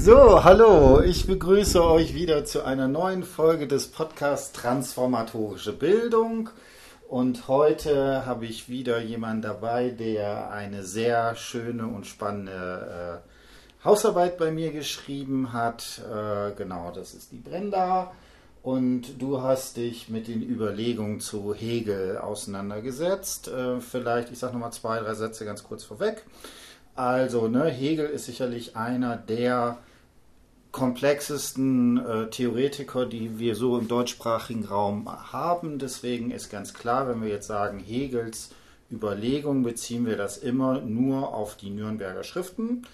So, hallo, ich begrüße euch wieder zu einer neuen Folge des Podcasts Transformatorische Bildung. Und heute habe ich wieder jemanden dabei, der eine sehr schöne und spannende äh, Hausarbeit bei mir geschrieben hat. Äh, genau, das ist die Brenda. Und du hast dich mit den Überlegungen zu Hegel auseinandergesetzt. Äh, vielleicht, ich sage nochmal zwei, drei Sätze ganz kurz vorweg. Also, ne, Hegel ist sicherlich einer der komplexesten äh, Theoretiker, die wir so im deutschsprachigen Raum haben. Deswegen ist ganz klar, wenn wir jetzt sagen Hegels Überlegung, beziehen wir das immer nur auf die Nürnberger Schriften.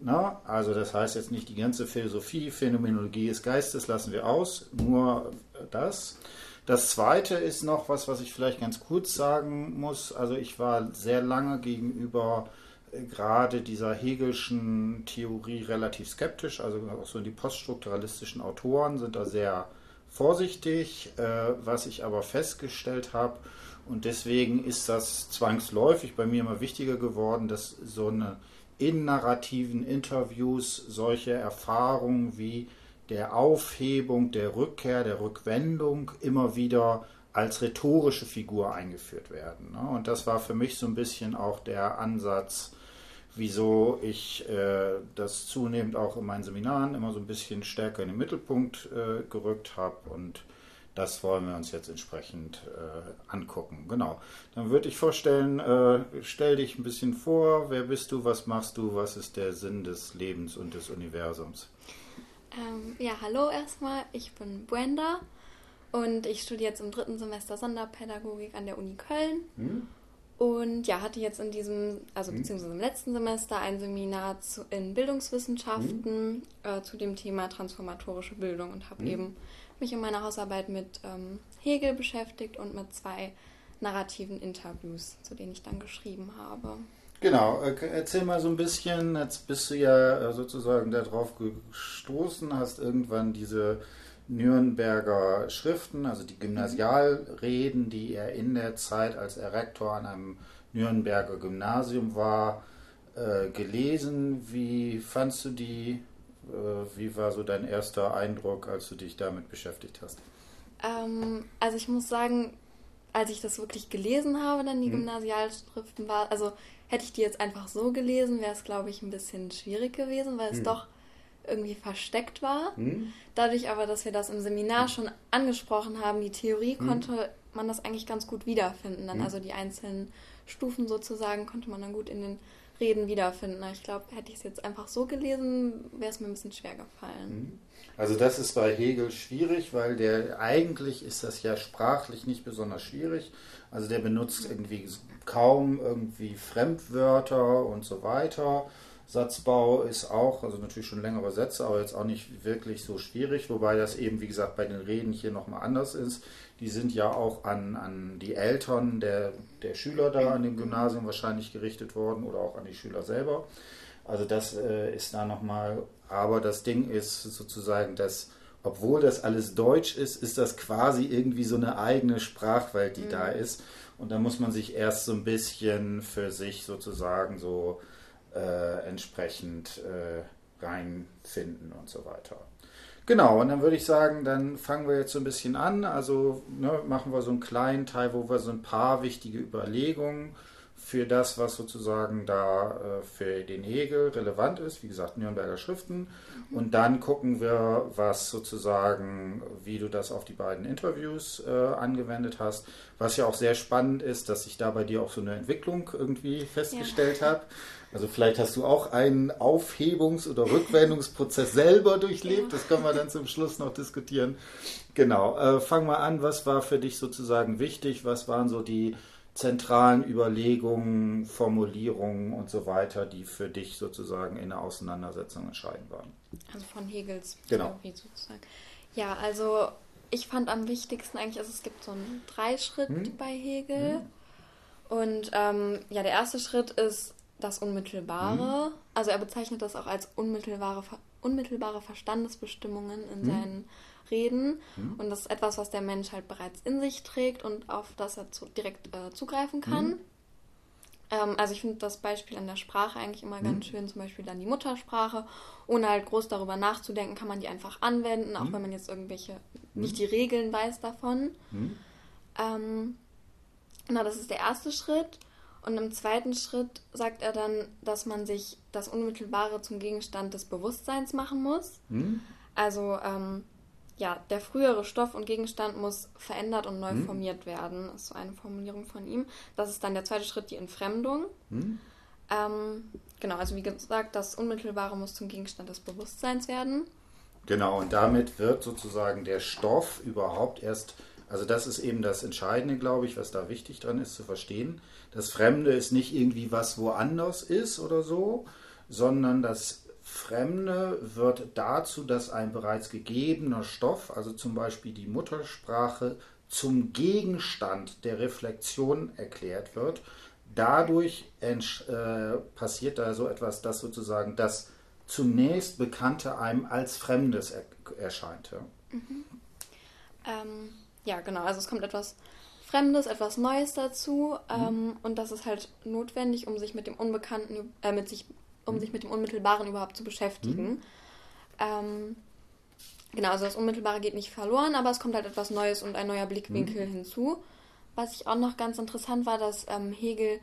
Na, also das heißt jetzt nicht die ganze Philosophie, Phänomenologie des Geistes lassen wir aus, nur das. Das zweite ist noch was, was ich vielleicht ganz kurz sagen muss. Also ich war sehr lange gegenüber gerade dieser Hegelschen Theorie relativ skeptisch. Also auch so die poststrukturalistischen Autoren sind da sehr vorsichtig. Äh, was ich aber festgestellt habe, und deswegen ist das zwangsläufig bei mir immer wichtiger geworden, dass so eine in narrativen Interviews solche Erfahrungen wie der Aufhebung, der Rückkehr, der Rückwendung immer wieder als rhetorische Figur eingeführt werden. Ne? Und das war für mich so ein bisschen auch der Ansatz, wieso ich äh, das zunehmend auch in meinen Seminaren immer so ein bisschen stärker in den Mittelpunkt äh, gerückt habe und das wollen wir uns jetzt entsprechend äh, angucken. Genau. Dann würde ich vorstellen, äh, stell dich ein bisschen vor, wer bist du, was machst du, was ist der Sinn des Lebens und des Universums? Ähm, ja, hallo erstmal, ich bin Brenda und ich studiere jetzt im dritten Semester Sonderpädagogik an der Uni Köln. Hm? Und ja, hatte jetzt in diesem, also mhm. beziehungsweise im letzten Semester ein Seminar zu, in Bildungswissenschaften mhm. äh, zu dem Thema transformatorische Bildung und habe mhm. eben mich in meiner Hausarbeit mit ähm, Hegel beschäftigt und mit zwei narrativen Interviews, zu denen ich dann geschrieben habe. Genau, äh, erzähl mal so ein bisschen, jetzt bist du ja äh, sozusagen darauf gestoßen, hast irgendwann diese Nürnberger Schriften, also die Gymnasialreden, die er in der Zeit, als er Rektor an einem Nürnberger Gymnasium war, äh, gelesen. Wie fandst du die? Äh, wie war so dein erster Eindruck, als du dich damit beschäftigt hast? Ähm, also ich muss sagen, als ich das wirklich gelesen habe, dann die hm. Gymnasialschriften war, also hätte ich die jetzt einfach so gelesen, wäre es glaube ich ein bisschen schwierig gewesen, weil es hm. doch irgendwie versteckt war. Hm. Dadurch aber, dass wir das im Seminar schon angesprochen haben, die Theorie, hm. konnte man das eigentlich ganz gut wiederfinden. Dann hm. also die einzelnen Stufen sozusagen konnte man dann gut in den Reden wiederfinden. Ich glaube, hätte ich es jetzt einfach so gelesen, wäre es mir ein bisschen schwer gefallen. Hm. Also das ist bei Hegel schwierig, weil der eigentlich ist das ja sprachlich nicht besonders schwierig. Also der benutzt irgendwie kaum irgendwie Fremdwörter und so weiter. Satzbau ist auch, also natürlich schon längere Sätze, aber jetzt auch nicht wirklich so schwierig, wobei das eben, wie gesagt, bei den Reden hier nochmal anders ist. Die sind ja auch an, an die Eltern der, der Schüler da an dem Gymnasium wahrscheinlich gerichtet worden oder auch an die Schüler selber. Also das äh, ist da nochmal, aber das Ding ist sozusagen, dass obwohl das alles Deutsch ist, ist das quasi irgendwie so eine eigene Sprachwelt, die mhm. da ist. Und da muss man sich erst so ein bisschen für sich sozusagen so äh, entsprechend äh, reinfinden und so weiter. Genau, und dann würde ich sagen, dann fangen wir jetzt so ein bisschen an. Also ne, machen wir so einen kleinen Teil, wo wir so ein paar wichtige Überlegungen für das, was sozusagen da äh, für den Hegel relevant ist, wie gesagt, Nürnberger Schriften. Und dann gucken wir, was sozusagen, wie du das auf die beiden Interviews äh, angewendet hast. Was ja auch sehr spannend ist, dass ich da bei dir auch so eine Entwicklung irgendwie festgestellt ja. habe. Also vielleicht hast du auch einen Aufhebungs- oder Rückwendungsprozess selber durchlebt. Das können wir dann zum Schluss noch diskutieren. Genau. Äh, fang mal an. Was war für dich sozusagen wichtig? Was waren so die zentralen Überlegungen, Formulierungen und so weiter, die für dich sozusagen in der Auseinandersetzung entscheidend waren? Also von Hegels genau. Theorie sozusagen. Ja, also ich fand am wichtigsten eigentlich, also es gibt so einen Dreischritt hm? bei Hegel. Hm? Und ähm, ja, der erste Schritt ist das Unmittelbare. Mhm. Also er bezeichnet das auch als unmittelbare, unmittelbare Verstandesbestimmungen in mhm. seinen Reden. Mhm. Und das ist etwas, was der Mensch halt bereits in sich trägt und auf das er zu, direkt äh, zugreifen kann. Mhm. Ähm, also ich finde das Beispiel an der Sprache eigentlich immer ganz mhm. schön, zum Beispiel dann die Muttersprache. Ohne halt groß darüber nachzudenken, kann man die einfach anwenden, auch mhm. wenn man jetzt irgendwelche, nicht die Regeln weiß davon. Ähm, na, das ist der erste Schritt. Und im zweiten Schritt sagt er dann, dass man sich das Unmittelbare zum Gegenstand des Bewusstseins machen muss. Mhm. Also ähm, ja, der frühere Stoff und Gegenstand muss verändert und neu hm. formiert werden. Das ist so eine Formulierung von ihm. Das ist dann der zweite Schritt, die Entfremdung. Hm. Ähm, genau, also wie gesagt, das Unmittelbare muss zum Gegenstand des Bewusstseins werden. Genau, und damit wird sozusagen der Stoff überhaupt erst, also das ist eben das Entscheidende, glaube ich, was da wichtig dran ist zu verstehen. Das Fremde ist nicht irgendwie was woanders ist oder so, sondern das Fremde wird dazu, dass ein bereits gegebener Stoff, also zum Beispiel die Muttersprache, zum Gegenstand der Reflexion erklärt wird. Dadurch äh, passiert da so etwas, dass sozusagen das zunächst Bekannte einem als Fremdes er erscheint. Ja. Mhm. Ähm, ja, genau. Also es kommt etwas Fremdes, etwas Neues dazu mhm. ähm, und das ist halt notwendig, um sich mit dem Unbekannten, äh, mit sich um mhm. sich mit dem Unmittelbaren überhaupt zu beschäftigen. Mhm. Ähm, genau, also das Unmittelbare geht nicht verloren, aber es kommt halt etwas Neues und ein neuer Blickwinkel mhm. hinzu. Was ich auch noch ganz interessant war, dass ähm, Hegel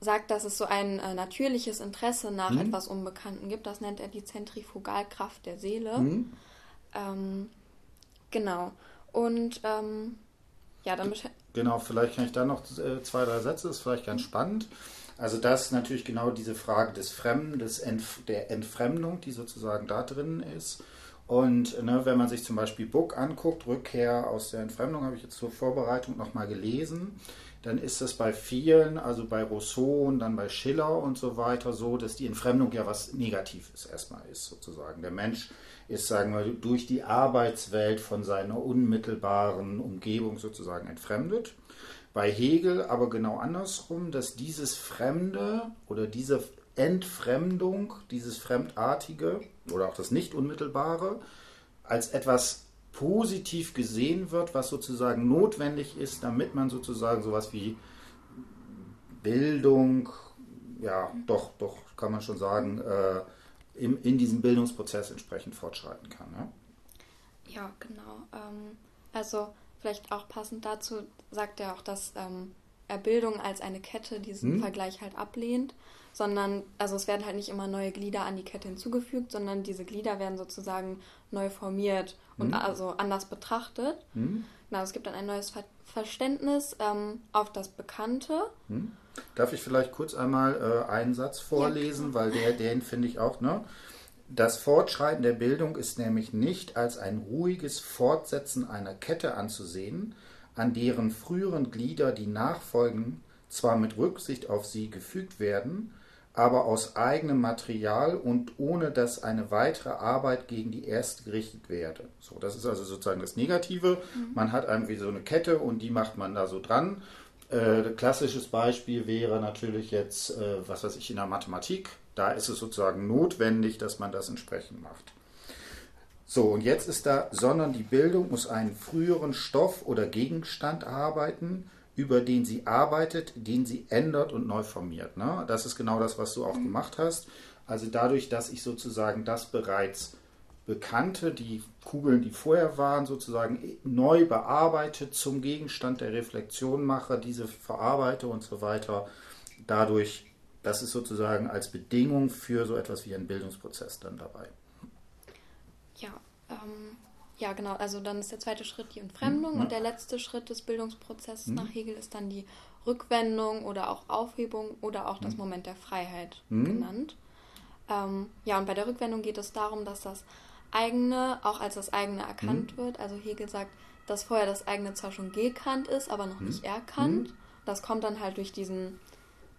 sagt, dass es so ein äh, natürliches Interesse nach mhm. etwas Unbekannten gibt. Das nennt er die Zentrifugalkraft der Seele. Mhm. Ähm, genau. Und ähm, ja, dann Genau, vielleicht kann ich da noch äh, zwei, drei Sätze, das ist vielleicht ganz spannend. Also das ist natürlich genau diese Frage des Fremden, des Entf der Entfremdung, die sozusagen da drin ist. Und ne, wenn man sich zum Beispiel Book anguckt, Rückkehr aus der Entfremdung, habe ich jetzt zur Vorbereitung nochmal gelesen, dann ist es bei vielen, also bei Rousseau und dann bei Schiller und so weiter, so, dass die Entfremdung ja was Negatives erstmal ist, sozusagen. Der Mensch ist, sagen wir, durch die Arbeitswelt von seiner unmittelbaren Umgebung sozusagen entfremdet. Bei Hegel aber genau andersrum, dass dieses Fremde oder diese Entfremdung, dieses Fremdartige oder auch das Nicht-Unmittelbare als etwas positiv gesehen wird, was sozusagen notwendig ist, damit man sozusagen sowas wie Bildung, ja, doch, doch, kann man schon sagen, äh, im, in diesem Bildungsprozess entsprechend fortschreiten kann. Ne? Ja, genau. Ähm, also vielleicht auch passend dazu sagt er auch, dass ähm, er Bildung als eine Kette diesen hm? Vergleich halt ablehnt, sondern, also es werden halt nicht immer neue Glieder an die Kette hinzugefügt, sondern diese Glieder werden sozusagen neu formiert und hm? also anders betrachtet. Hm? Genau, es gibt dann ein neues Ver Verständnis ähm, auf das Bekannte. Hm? Darf ich vielleicht kurz einmal äh, einen Satz vorlesen, ja, weil der, den finde ich auch, ne? Das Fortschreiten der Bildung ist nämlich nicht als ein ruhiges Fortsetzen einer Kette anzusehen, an deren früheren Glieder die Nachfolgen zwar mit Rücksicht auf sie gefügt werden, aber aus eigenem Material und ohne dass eine weitere Arbeit gegen die erste gerichtet werde. So, das ist also sozusagen das Negative. Mhm. Man hat irgendwie so eine Kette und die macht man da so dran. Äh, klassisches Beispiel wäre natürlich jetzt, äh, was weiß ich, in der Mathematik da ist es sozusagen notwendig, dass man das entsprechend macht. So, und jetzt ist da, sondern die Bildung muss einen früheren Stoff oder Gegenstand arbeiten, über den sie arbeitet, den sie ändert und neu formiert. Ne? Das ist genau das, was du auch mhm. gemacht hast. Also dadurch, dass ich sozusagen das bereits Bekannte, die Kugeln, die vorher waren, sozusagen neu bearbeitet, zum Gegenstand der Reflexion mache, diese verarbeite und so weiter, dadurch das ist sozusagen als Bedingung für so etwas wie einen Bildungsprozess dann dabei. Ja, ähm, ja, genau. Also dann ist der zweite Schritt die Entfremdung mhm. und der letzte Schritt des Bildungsprozesses mhm. nach Hegel ist dann die Rückwendung oder auch Aufhebung oder auch das mhm. Moment der Freiheit mhm. genannt. Ähm, ja, und bei der Rückwendung geht es darum, dass das eigene auch als das eigene erkannt mhm. wird. Also Hegel sagt, dass vorher das eigene zwar schon gekannt ist, aber noch nicht erkannt. Das kommt dann halt durch diesen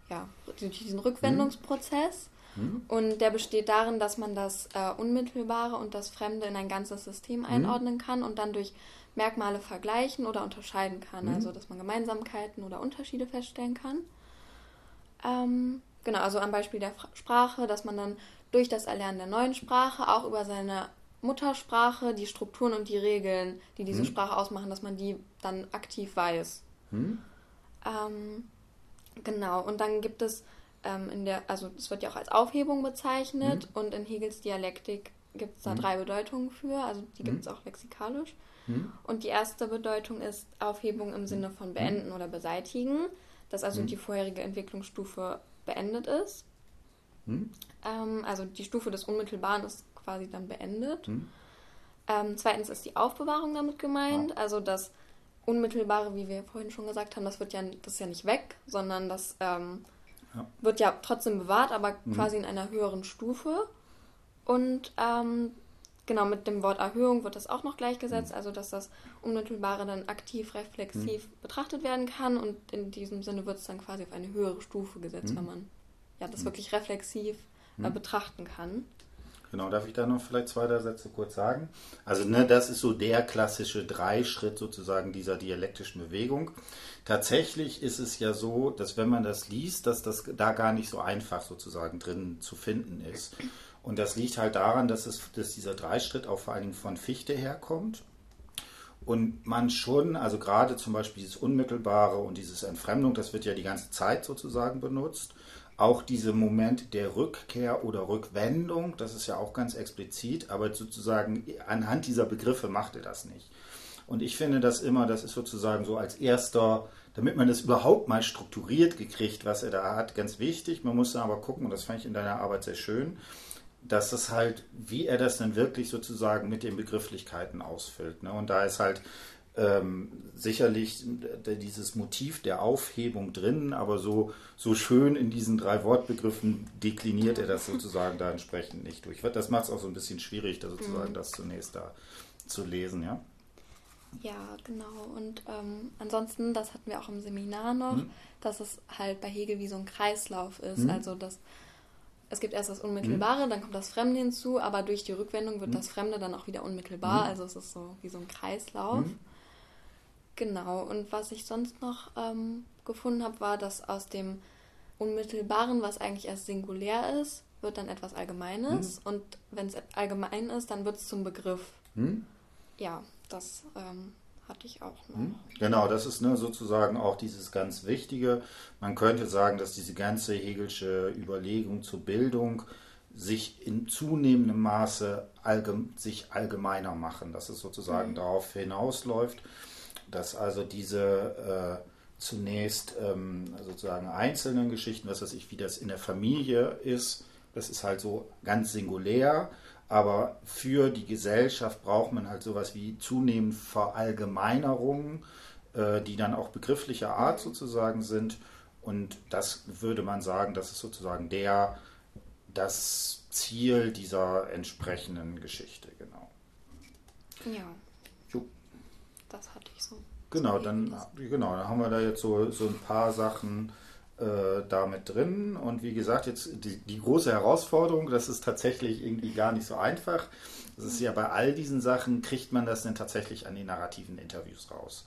ja, durch diesen Rückwendungsprozess. Mhm. Und der besteht darin, dass man das äh, Unmittelbare und das Fremde in ein ganzes System mhm. einordnen kann und dann durch Merkmale vergleichen oder unterscheiden kann. Mhm. Also, dass man Gemeinsamkeiten oder Unterschiede feststellen kann. Ähm, genau, also am Beispiel der Sprache, dass man dann durch das Erlernen der neuen Sprache auch über seine Muttersprache die Strukturen und die Regeln, die diese mhm. Sprache ausmachen, dass man die dann aktiv weiß. Mhm. Ähm, Genau, und dann gibt es ähm, in der, also es wird ja auch als Aufhebung bezeichnet mhm. und in Hegels Dialektik gibt es da mhm. drei Bedeutungen für, also die gibt es mhm. auch lexikalisch. Mhm. Und die erste Bedeutung ist Aufhebung im Sinne von beenden oder beseitigen, dass also die vorherige Entwicklungsstufe beendet ist. Ähm, also die Stufe des Unmittelbaren ist quasi dann beendet. Ähm, zweitens ist die Aufbewahrung damit gemeint, ja. also das Unmittelbare, wie wir vorhin schon gesagt haben, das wird ja, das ist ja nicht weg, sondern das ähm, ja. wird ja trotzdem bewahrt, aber mhm. quasi in einer höheren Stufe. Und ähm, genau mit dem Wort Erhöhung wird das auch noch gleichgesetzt, mhm. also dass das Unmittelbare dann aktiv, reflexiv mhm. betrachtet werden kann und in diesem Sinne wird es dann quasi auf eine höhere Stufe gesetzt, mhm. wenn man ja das mhm. wirklich reflexiv äh, mhm. betrachten kann. Genau, darf ich da noch vielleicht zwei, drei Sätze kurz sagen? Also, ne, das ist so der klassische Dreischritt sozusagen dieser dialektischen Bewegung. Tatsächlich ist es ja so, dass wenn man das liest, dass das da gar nicht so einfach sozusagen drin zu finden ist. Und das liegt halt daran, dass, es, dass dieser Dreischritt auch vor allen Dingen von Fichte herkommt. Und man schon, also gerade zum Beispiel dieses Unmittelbare und dieses Entfremdung, das wird ja die ganze Zeit sozusagen benutzt auch diese Moment der Rückkehr oder Rückwendung, das ist ja auch ganz explizit, aber sozusagen anhand dieser Begriffe macht er das nicht. Und ich finde das immer, das ist sozusagen so als erster, damit man das überhaupt mal strukturiert gekriegt, was er da hat, ganz wichtig. Man muss dann aber gucken, und das fand ich in deiner Arbeit sehr schön, dass es halt, wie er das dann wirklich sozusagen mit den Begrifflichkeiten ausfüllt. Ne? Und da ist halt ähm, sicherlich dieses Motiv der Aufhebung drin, aber so, so schön in diesen drei Wortbegriffen dekliniert er das sozusagen da entsprechend nicht durch. Das macht es auch so ein bisschen schwierig, da sozusagen mhm. das zunächst da zu lesen, ja. Ja, genau. Und ähm, ansonsten, das hatten wir auch im Seminar noch, mhm. dass es halt bei Hegel wie so ein Kreislauf ist. Mhm. Also dass es gibt erst das Unmittelbare, mhm. dann kommt das Fremde hinzu, aber durch die Rückwendung wird mhm. das Fremde dann auch wieder unmittelbar. Mhm. Also es ist so wie so ein Kreislauf. Mhm. Genau, und was ich sonst noch ähm, gefunden habe, war, dass aus dem Unmittelbaren, was eigentlich erst singulär ist, wird dann etwas Allgemeines. Hm. Und wenn es allgemein ist, dann wird es zum Begriff. Hm. Ja, das ähm, hatte ich auch noch. Hm. Genau, das ist ne, sozusagen auch dieses ganz Wichtige. Man könnte sagen, dass diese ganze Hegelsche Überlegung zur Bildung sich in zunehmendem Maße allgeme sich allgemeiner machen, dass es sozusagen mhm. darauf hinausläuft dass also diese äh, zunächst ähm, sozusagen einzelnen Geschichten, was weiß ich, wie das in der Familie ist, das ist halt so ganz singulär, aber für die Gesellschaft braucht man halt sowas wie zunehmend Verallgemeinerungen, äh, die dann auch begrifflicher Art sozusagen sind. Und das würde man sagen, das ist sozusagen der, das Ziel dieser entsprechenden Geschichte, genau. Ja. Das hatte ich so. Genau, dann, genau, dann haben wir da jetzt so, so ein paar Sachen äh, damit drin. Und wie gesagt, jetzt die, die, große Herausforderung, das ist tatsächlich irgendwie gar nicht so einfach. Das ist ja bei all diesen Sachen, kriegt man das denn tatsächlich an den narrativen Interviews raus.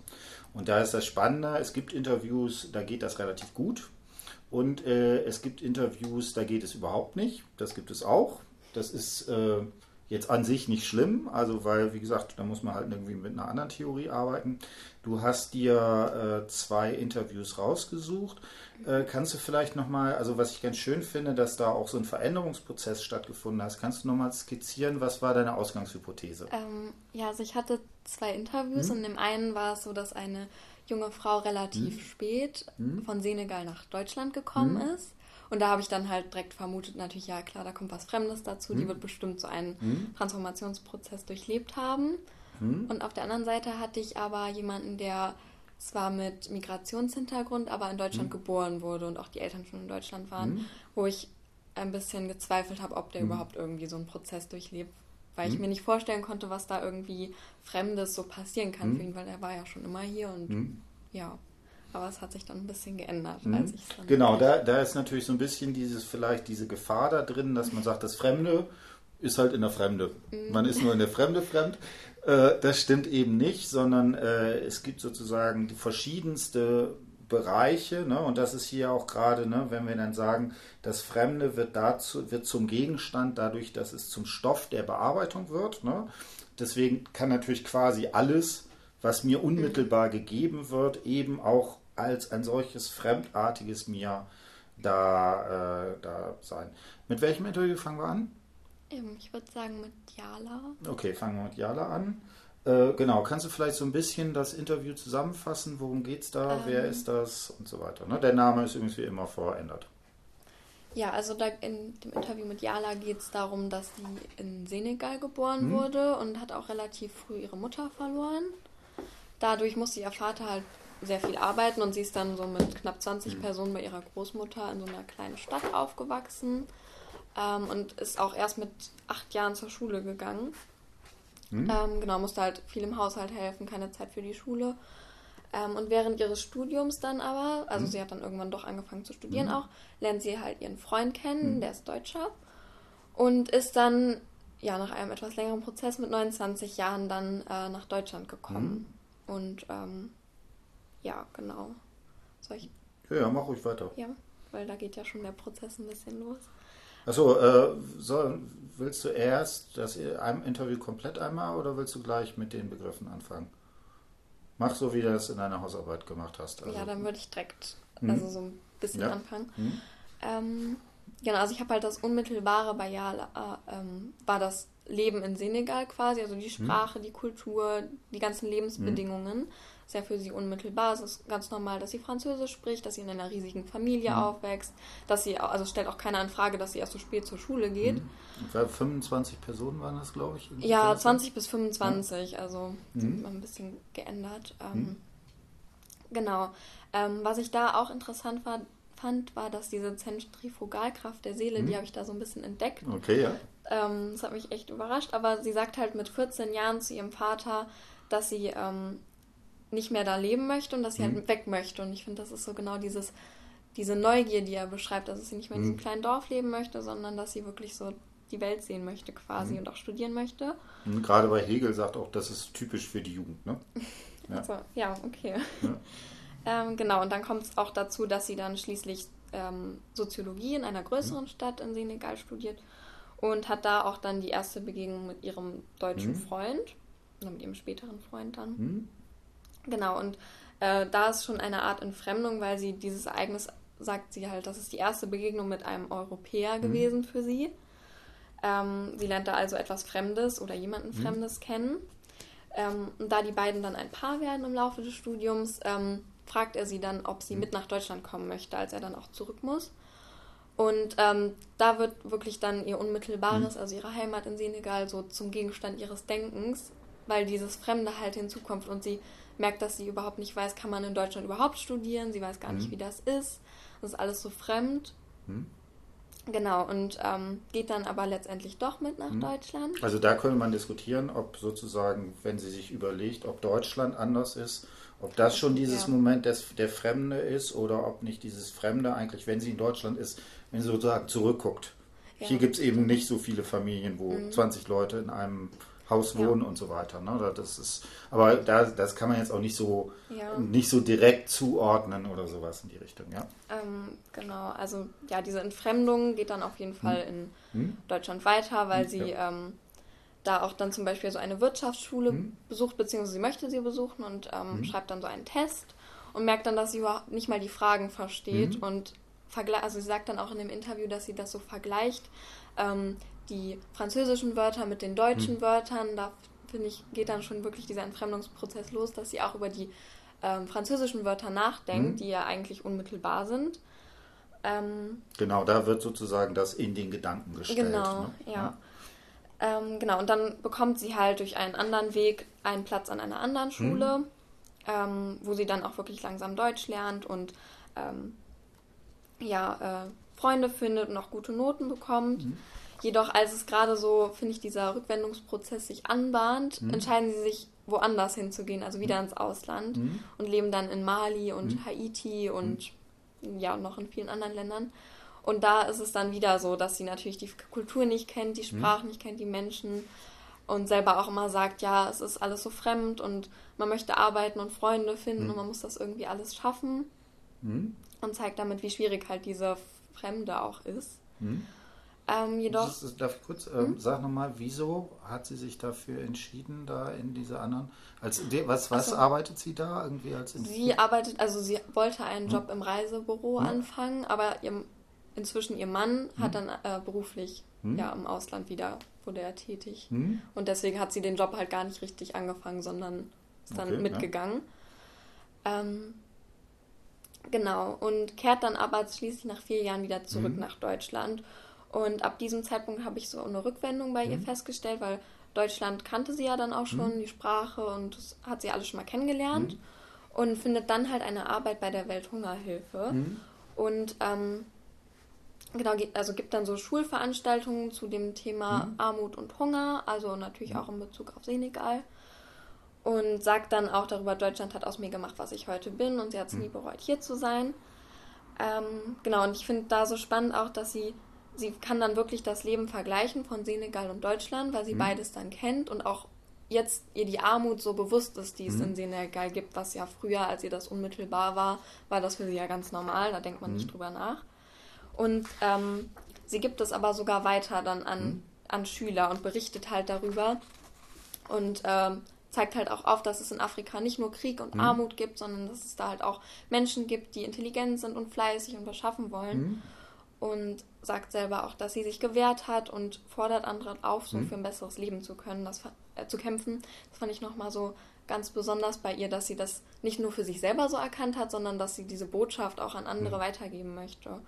Und da ist das Spannende, es gibt Interviews, da geht das relativ gut. Und äh, es gibt Interviews, da geht es überhaupt nicht. Das gibt es auch. Das ist äh, Jetzt an sich nicht schlimm, also weil, wie gesagt, da muss man halt irgendwie mit einer anderen Theorie arbeiten. Du hast dir äh, zwei Interviews rausgesucht. Äh, kannst du vielleicht nochmal, also was ich ganz schön finde, dass da auch so ein Veränderungsprozess stattgefunden hat. Kannst du nochmal skizzieren, was war deine Ausgangshypothese? Ähm, ja, also ich hatte zwei Interviews hm? und im einen war es so, dass eine junge Frau relativ hm? spät hm? von Senegal nach Deutschland gekommen hm? ist und da habe ich dann halt direkt vermutet, natürlich, ja klar, da kommt was Fremdes dazu, mhm. die wird bestimmt so einen mhm. Transformationsprozess durchlebt haben. Mhm. Und auf der anderen Seite hatte ich aber jemanden, der zwar mit Migrationshintergrund, aber in Deutschland hm. geboren wurde und auch die Eltern schon in Deutschland waren, hm. wo ich ein bisschen gezweifelt habe, ob der hm. überhaupt irgendwie so einen Prozess durchlebt, weil ich mir nicht vorstellen konnte, was da irgendwie Fremdes so passieren kann für ihn, weil er war ja schon immer hier und ja. Aber es hat sich dann ein bisschen geändert, mhm. als ich es Genau, da, da ist natürlich so ein bisschen dieses, vielleicht diese Gefahr da drin, dass man sagt, das Fremde ist halt in der Fremde. Mhm. Man ist nur in der Fremde fremd. Äh, das stimmt eben nicht, sondern äh, es gibt sozusagen die verschiedenste Bereiche, ne? und das ist hier auch gerade, ne, wenn wir dann sagen, das Fremde wird, dazu, wird zum Gegenstand dadurch, dass es zum Stoff der Bearbeitung wird. Ne? Deswegen kann natürlich quasi alles, was mir unmittelbar gegeben wird, eben auch als ein solches fremdartiges Mir da, äh, da sein. Mit welchem Interview fangen wir an? Ähm, ich würde sagen mit Jala. Okay, fangen wir mit Jala an. Äh, genau, kannst du vielleicht so ein bisschen das Interview zusammenfassen? Worum geht es da? Ähm, Wer ist das? Und so weiter. Ne? Der Name ist übrigens wie immer verändert. Ja, also in dem Interview mit Jala geht es darum, dass sie in Senegal geboren hm. wurde und hat auch relativ früh ihre Mutter verloren. Dadurch musste ihr Vater halt sehr viel arbeiten und sie ist dann so mit knapp 20 hm. Personen bei ihrer Großmutter in so einer kleinen Stadt aufgewachsen ähm, und ist auch erst mit acht Jahren zur Schule gegangen. Hm. Ähm, genau, musste halt viel im Haushalt helfen, keine Zeit für die Schule. Ähm, und während ihres Studiums dann aber, also hm. sie hat dann irgendwann doch angefangen zu studieren hm. auch, lernt sie halt ihren Freund kennen, hm. der ist Deutscher. Und ist dann, ja, nach einem etwas längeren Prozess mit 29 Jahren dann äh, nach Deutschland gekommen. Hm. Und ähm, ja, genau. Soll ich? Ja, mach ruhig weiter. Ja, weil da geht ja schon der Prozess ein bisschen los. Achso, äh, so, willst du erst das Interview komplett einmal oder willst du gleich mit den Begriffen anfangen? Mach so, wie du das in deiner Hausarbeit gemacht hast. Also, ja, dann würde ich direkt hm? also so ein bisschen ja. anfangen. Hm? Ähm, genau, also ich habe halt das Unmittelbare bei Jala, äh, ähm, war das Leben in Senegal quasi, also die hm? Sprache, hm? die Kultur, die ganzen Lebensbedingungen. Ist ja für sie unmittelbar. Es ist ganz normal, dass sie Französisch spricht, dass sie in einer riesigen Familie mhm. aufwächst, dass sie, also stellt auch keiner in Frage, dass sie erst so spät zur Schule geht. Mhm. 25 Personen waren das, glaube ich. Ja, 20 bis 25, ja. also mhm. ein bisschen geändert. Ähm, mhm. Genau. Ähm, was ich da auch interessant war, fand, war, dass diese Zentrifugalkraft der Seele, die mhm. habe ich da so ein bisschen entdeckt. Okay, ja. Ähm, das hat mich echt überrascht, aber sie sagt halt mit 14 Jahren zu ihrem Vater, dass sie ähm, nicht mehr da leben möchte und dass sie halt mhm. halt weg möchte. Und ich finde, das ist so genau dieses, diese Neugier, die er beschreibt, dass sie nicht mehr in diesem mhm. kleinen Dorf leben möchte, sondern dass sie wirklich so die Welt sehen möchte quasi mhm. und auch studieren möchte. Und gerade bei Hegel sagt auch, das ist typisch für die Jugend, ne? Ja, also, ja okay. Ja. ähm, genau, und dann kommt es auch dazu, dass sie dann schließlich ähm, Soziologie in einer größeren mhm. Stadt in Senegal studiert und hat da auch dann die erste Begegnung mit ihrem deutschen mhm. Freund, oder mit ihrem späteren Freund dann. Genau, und äh, da ist schon eine Art Entfremdung, weil sie dieses Ereignis, sagt sie halt, das ist die erste Begegnung mit einem Europäer mhm. gewesen für sie. Ähm, sie lernt da also etwas Fremdes oder jemanden mhm. Fremdes kennen. Ähm, und da die beiden dann ein Paar werden im Laufe des Studiums, ähm, fragt er sie dann, ob sie mhm. mit nach Deutschland kommen möchte, als er dann auch zurück muss. Und ähm, da wird wirklich dann ihr Unmittelbares, mhm. also ihre Heimat in Senegal, so zum Gegenstand ihres Denkens, weil dieses Fremde halt hinzukommt und sie merkt, dass sie überhaupt nicht weiß, kann man in Deutschland überhaupt studieren. Sie weiß gar mhm. nicht, wie das ist. Das ist alles so fremd. Mhm. Genau, und ähm, geht dann aber letztendlich doch mit nach mhm. Deutschland. Also da könnte man diskutieren, ob sozusagen, wenn sie sich überlegt, ob Deutschland anders ist, ob das schon dieses ja. Moment des, der Fremde ist oder ob nicht dieses Fremde eigentlich, wenn sie in Deutschland ist, wenn sie sozusagen zurückguckt. Ja. Hier gibt es eben nicht so viele Familien, wo mhm. 20 Leute in einem Haus wohnen ja. und so weiter. Ne? Das ist, aber da, das kann man jetzt auch nicht so, ja. nicht so direkt zuordnen oder sowas in die Richtung, ja? Ähm, genau, also ja, diese Entfremdung geht dann auf jeden hm. Fall hm. in hm. Deutschland weiter, weil hm, sie ja. ähm, da auch dann zum Beispiel so eine Wirtschaftsschule hm. besucht, beziehungsweise sie möchte sie besuchen und ähm, hm. schreibt dann so einen Test und merkt dann, dass sie überhaupt nicht mal die Fragen versteht und also sie sagt dann auch in dem Interview, dass sie das so vergleicht, ähm, die französischen Wörter mit den deutschen hm. Wörtern. Da finde ich, geht dann schon wirklich dieser Entfremdungsprozess los, dass sie auch über die ähm, französischen Wörter nachdenkt, hm. die ja eigentlich unmittelbar sind. Ähm, genau, da wird sozusagen das in den Gedanken gestellt. Genau, ne? ja. ja. Ähm, genau, und dann bekommt sie halt durch einen anderen Weg einen Platz an einer anderen Schule, hm. wo sie dann auch wirklich langsam Deutsch lernt und ähm, ja, äh, Freunde findet und auch gute Noten bekommt. Mhm. Jedoch, als es gerade so, finde ich, dieser Rückwendungsprozess sich anbahnt, mhm. entscheiden sie sich, woanders hinzugehen, also wieder mhm. ins Ausland mhm. und leben dann in Mali und mhm. Haiti und mhm. ja, noch in vielen anderen Ländern. Und da ist es dann wieder so, dass sie natürlich die Kultur nicht kennt, die mhm. Sprache nicht kennt, die Menschen und selber auch immer sagt, ja, es ist alles so fremd und man möchte arbeiten und Freunde finden und man muss das irgendwie alles schaffen und zeigt damit, wie schwierig halt diese Fremde auch ist. Ähm, jedoch. Das, darf ich kurz, ähm, hm? sag nochmal, wieso hat sie sich dafür entschieden, da in diese anderen. Als, was was so. arbeitet sie da irgendwie als Sie arbeitet, also sie wollte einen hm? Job im Reisebüro hm? anfangen, aber ihr, inzwischen ihr Mann hat hm? dann äh, beruflich hm? ja im Ausland wieder wurde er tätig. Und deswegen hat sie den Job halt gar nicht richtig angefangen, sondern ist dann okay, mitgegangen. Ja. Ähm, genau, und kehrt dann aber schließlich nach vier Jahren wieder zurück nach Deutschland und ab diesem Zeitpunkt habe ich so eine Rückwendung bei mhm. ihr festgestellt, weil Deutschland kannte sie ja dann auch schon, mhm. die Sprache und das hat sie alles schon mal kennengelernt mhm. und findet dann halt eine Arbeit bei der Welthungerhilfe. Mhm. Und ähm, genau, also gibt dann so Schulveranstaltungen zu dem Thema mhm. Armut und Hunger, also natürlich mhm. auch in Bezug auf Senegal. Und sagt dann auch darüber, Deutschland hat aus mir gemacht, was ich heute bin und sie hat es nie bereut, hier zu sein. Ähm, genau, und ich finde da so spannend auch, dass sie sie kann dann wirklich das Leben vergleichen von Senegal und Deutschland, weil sie mhm. beides dann kennt und auch jetzt ihr die Armut so bewusst ist, die es mhm. in Senegal gibt, was ja früher, als ihr das unmittelbar war, war das für sie ja ganz normal, da denkt man mhm. nicht drüber nach. Und ähm, sie gibt es aber sogar weiter dann an, mhm. an Schüler und berichtet halt darüber und ähm, zeigt halt auch auf, dass es in Afrika nicht nur Krieg und mhm. Armut gibt, sondern dass es da halt auch Menschen gibt, die intelligent sind und fleißig und was schaffen wollen. Mhm und sagt selber auch, dass sie sich gewehrt hat und fordert andere auf, so mhm. für ein besseres Leben zu können, das äh, zu kämpfen. Das fand ich nochmal so ganz besonders bei ihr, dass sie das nicht nur für sich selber so erkannt hat, sondern dass sie diese Botschaft auch an andere mhm. weitergeben möchte.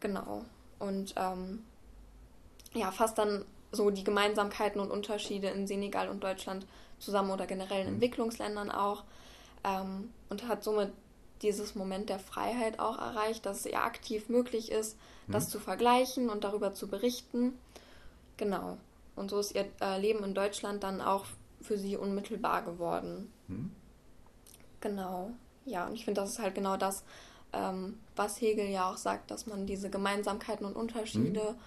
Genau. Und ähm, ja, fasst dann so die Gemeinsamkeiten und Unterschiede in Senegal und Deutschland zusammen oder generell in mhm. Entwicklungsländern auch ähm, und hat somit dieses Moment der Freiheit auch erreicht, dass es ihr aktiv möglich ist, mhm. das zu vergleichen und darüber zu berichten. Genau. Und so ist ihr äh, Leben in Deutschland dann auch für sie unmittelbar geworden. Mhm. Genau. Ja, und ich finde, das ist halt genau das, ähm, was Hegel ja auch sagt, dass man diese Gemeinsamkeiten und Unterschiede mhm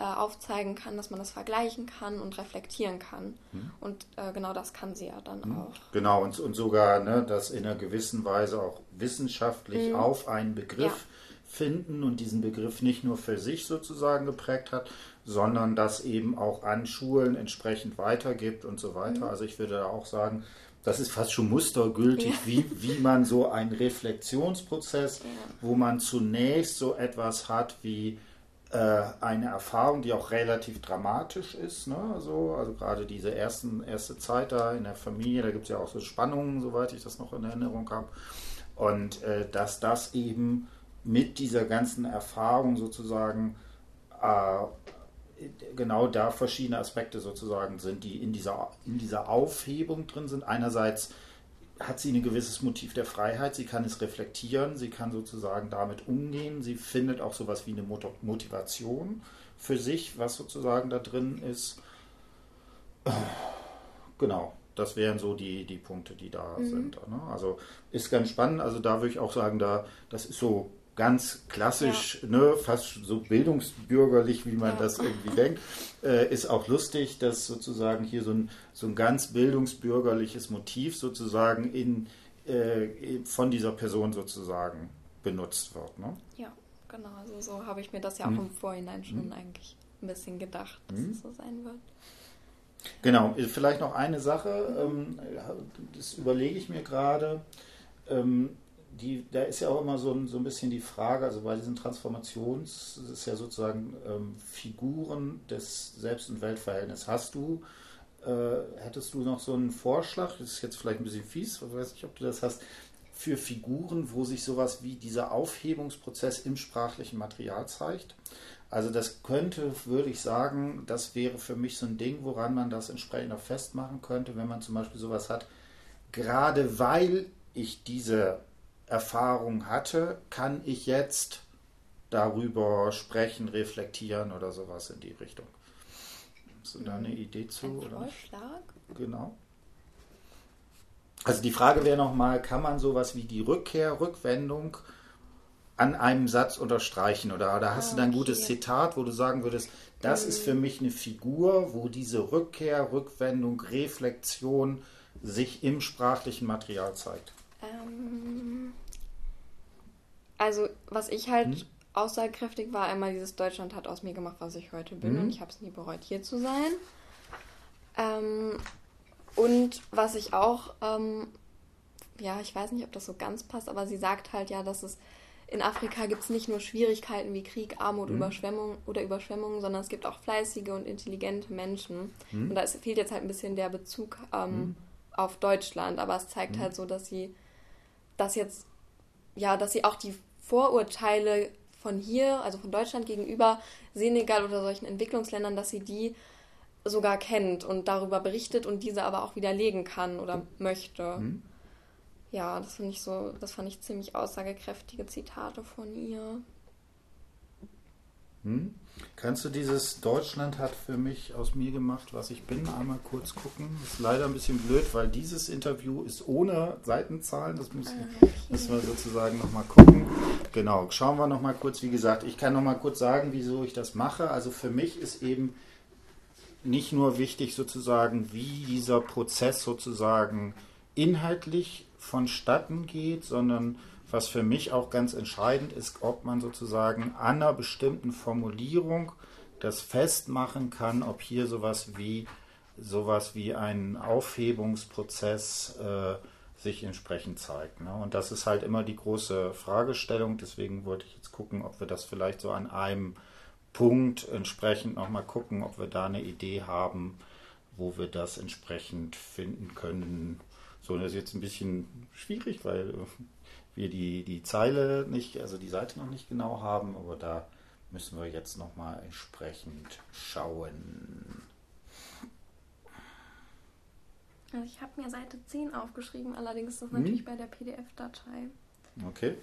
äh, aufzeigen kann, dass man das vergleichen kann und reflektieren kann. Mhm. Und äh, genau das kann sie ja dann mhm. auch. Genau, und, und sogar ne, das in einer gewissen Weise auch wissenschaftlich mhm. auf einen Begriff ja. Finden und diesen Begriff nicht nur für sich sozusagen geprägt hat, sondern das eben auch an Schulen entsprechend weitergibt und so weiter. Mhm. Also ich würde da auch sagen, das ist fast schon mustergültig, ja. wie, wie man so einen Reflexionsprozess, ja. wo man zunächst so etwas hat wie äh, eine Erfahrung, die auch relativ dramatisch ist. Ne? Also, also gerade diese ersten, erste Zeit da in der Familie, da gibt es ja auch so Spannungen, soweit ich das noch in Erinnerung habe. Und äh, dass das eben mit dieser ganzen Erfahrung sozusagen äh, genau da verschiedene Aspekte sozusagen sind, die in dieser, in dieser Aufhebung drin sind. Einerseits hat sie ein gewisses Motiv der Freiheit, sie kann es reflektieren, sie kann sozusagen damit umgehen, sie findet auch sowas wie eine Motivation für sich, was sozusagen da drin ist. Genau, das wären so die, die Punkte, die da mhm. sind. Ne? Also ist ganz spannend, also da würde ich auch sagen, da, das ist so ganz klassisch, ja. ne, fast so bildungsbürgerlich, wie man ja. das irgendwie denkt. Äh, ist auch lustig, dass sozusagen hier so ein, so ein ganz bildungsbürgerliches Motiv sozusagen in, äh, von dieser Person sozusagen benutzt wird. Ne? Ja, genau. Also so habe ich mir das ja auch hm. im Vorhinein schon hm. eigentlich ein bisschen gedacht, dass hm. es so sein wird. Genau, vielleicht noch eine Sache, ähm, das überlege ich mir gerade. Ähm, die, da ist ja auch immer so ein, so ein bisschen die Frage, also bei diesen Transformations, das ist ja sozusagen ähm, Figuren des Selbst- und Weltverhältnisses. Hast du, äh, hättest du noch so einen Vorschlag, das ist jetzt vielleicht ein bisschen fies, ich weiß nicht, ob du das hast, für Figuren, wo sich sowas wie dieser Aufhebungsprozess im sprachlichen Material zeigt? Also das könnte, würde ich sagen, das wäre für mich so ein Ding, woran man das entsprechend auch festmachen könnte, wenn man zum Beispiel sowas hat, gerade weil ich diese Erfahrung hatte, kann ich jetzt darüber sprechen, reflektieren oder sowas in die Richtung. Hast du da eine Idee zu? Ein oder? Vorschlag? Genau. Also die Frage wäre nochmal, kann man sowas wie die Rückkehr, Rückwendung an einem Satz unterstreichen? Oder, oder hast okay. du da ein gutes Zitat, wo du sagen würdest, das ist für mich eine Figur, wo diese Rückkehr, Rückwendung, Reflexion sich im sprachlichen Material zeigt? Ähm, also, was ich halt hm? aussagekräftig war einmal dieses Deutschland hat aus mir gemacht, was ich heute bin mhm. und ich habe es nie bereut, hier zu sein. Ähm, und was ich auch, ähm, ja, ich weiß nicht, ob das so ganz passt, aber sie sagt halt ja, dass es in Afrika gibt es nicht nur Schwierigkeiten wie Krieg, Armut, mhm. Überschwemmung oder Überschwemmungen, sondern es gibt auch fleißige und intelligente Menschen. Mhm. Und da fehlt jetzt halt ein bisschen der Bezug ähm, mhm. auf Deutschland, aber es zeigt mhm. halt so, dass sie das jetzt, ja, dass sie auch die Vorurteile von hier, also von Deutschland gegenüber Senegal oder solchen Entwicklungsländern, dass sie die sogar kennt und darüber berichtet und diese aber auch widerlegen kann oder möchte. Mhm. Ja, das finde ich so, das fand ich ziemlich aussagekräftige Zitate von ihr. Hm? Kannst du dieses Deutschland hat für mich aus mir gemacht, was ich bin, einmal kurz gucken? Ist leider ein bisschen blöd, weil dieses Interview ist ohne Seitenzahlen. Das müssen, ah, okay. müssen wir sozusagen nochmal gucken. Genau, schauen wir nochmal kurz. Wie gesagt, ich kann nochmal kurz sagen, wieso ich das mache. Also für mich ist eben nicht nur wichtig sozusagen, wie dieser Prozess sozusagen inhaltlich vonstatten geht, sondern was für mich auch ganz entscheidend ist, ob man sozusagen an einer bestimmten Formulierung das festmachen kann, ob hier sowas wie sowas wie ein Aufhebungsprozess äh, sich entsprechend zeigt. Ne? Und das ist halt immer die große Fragestellung. Deswegen wollte ich jetzt gucken, ob wir das vielleicht so an einem Punkt entsprechend nochmal gucken, ob wir da eine Idee haben, wo wir das entsprechend finden können. So, das ist jetzt ein bisschen schwierig, weil wir die, die Zeile nicht, also die Seite noch nicht genau haben, aber da müssen wir jetzt nochmal entsprechend schauen. Also ich habe mir Seite 10 aufgeschrieben, allerdings ist das hm. natürlich bei der PDF-Datei. Okay.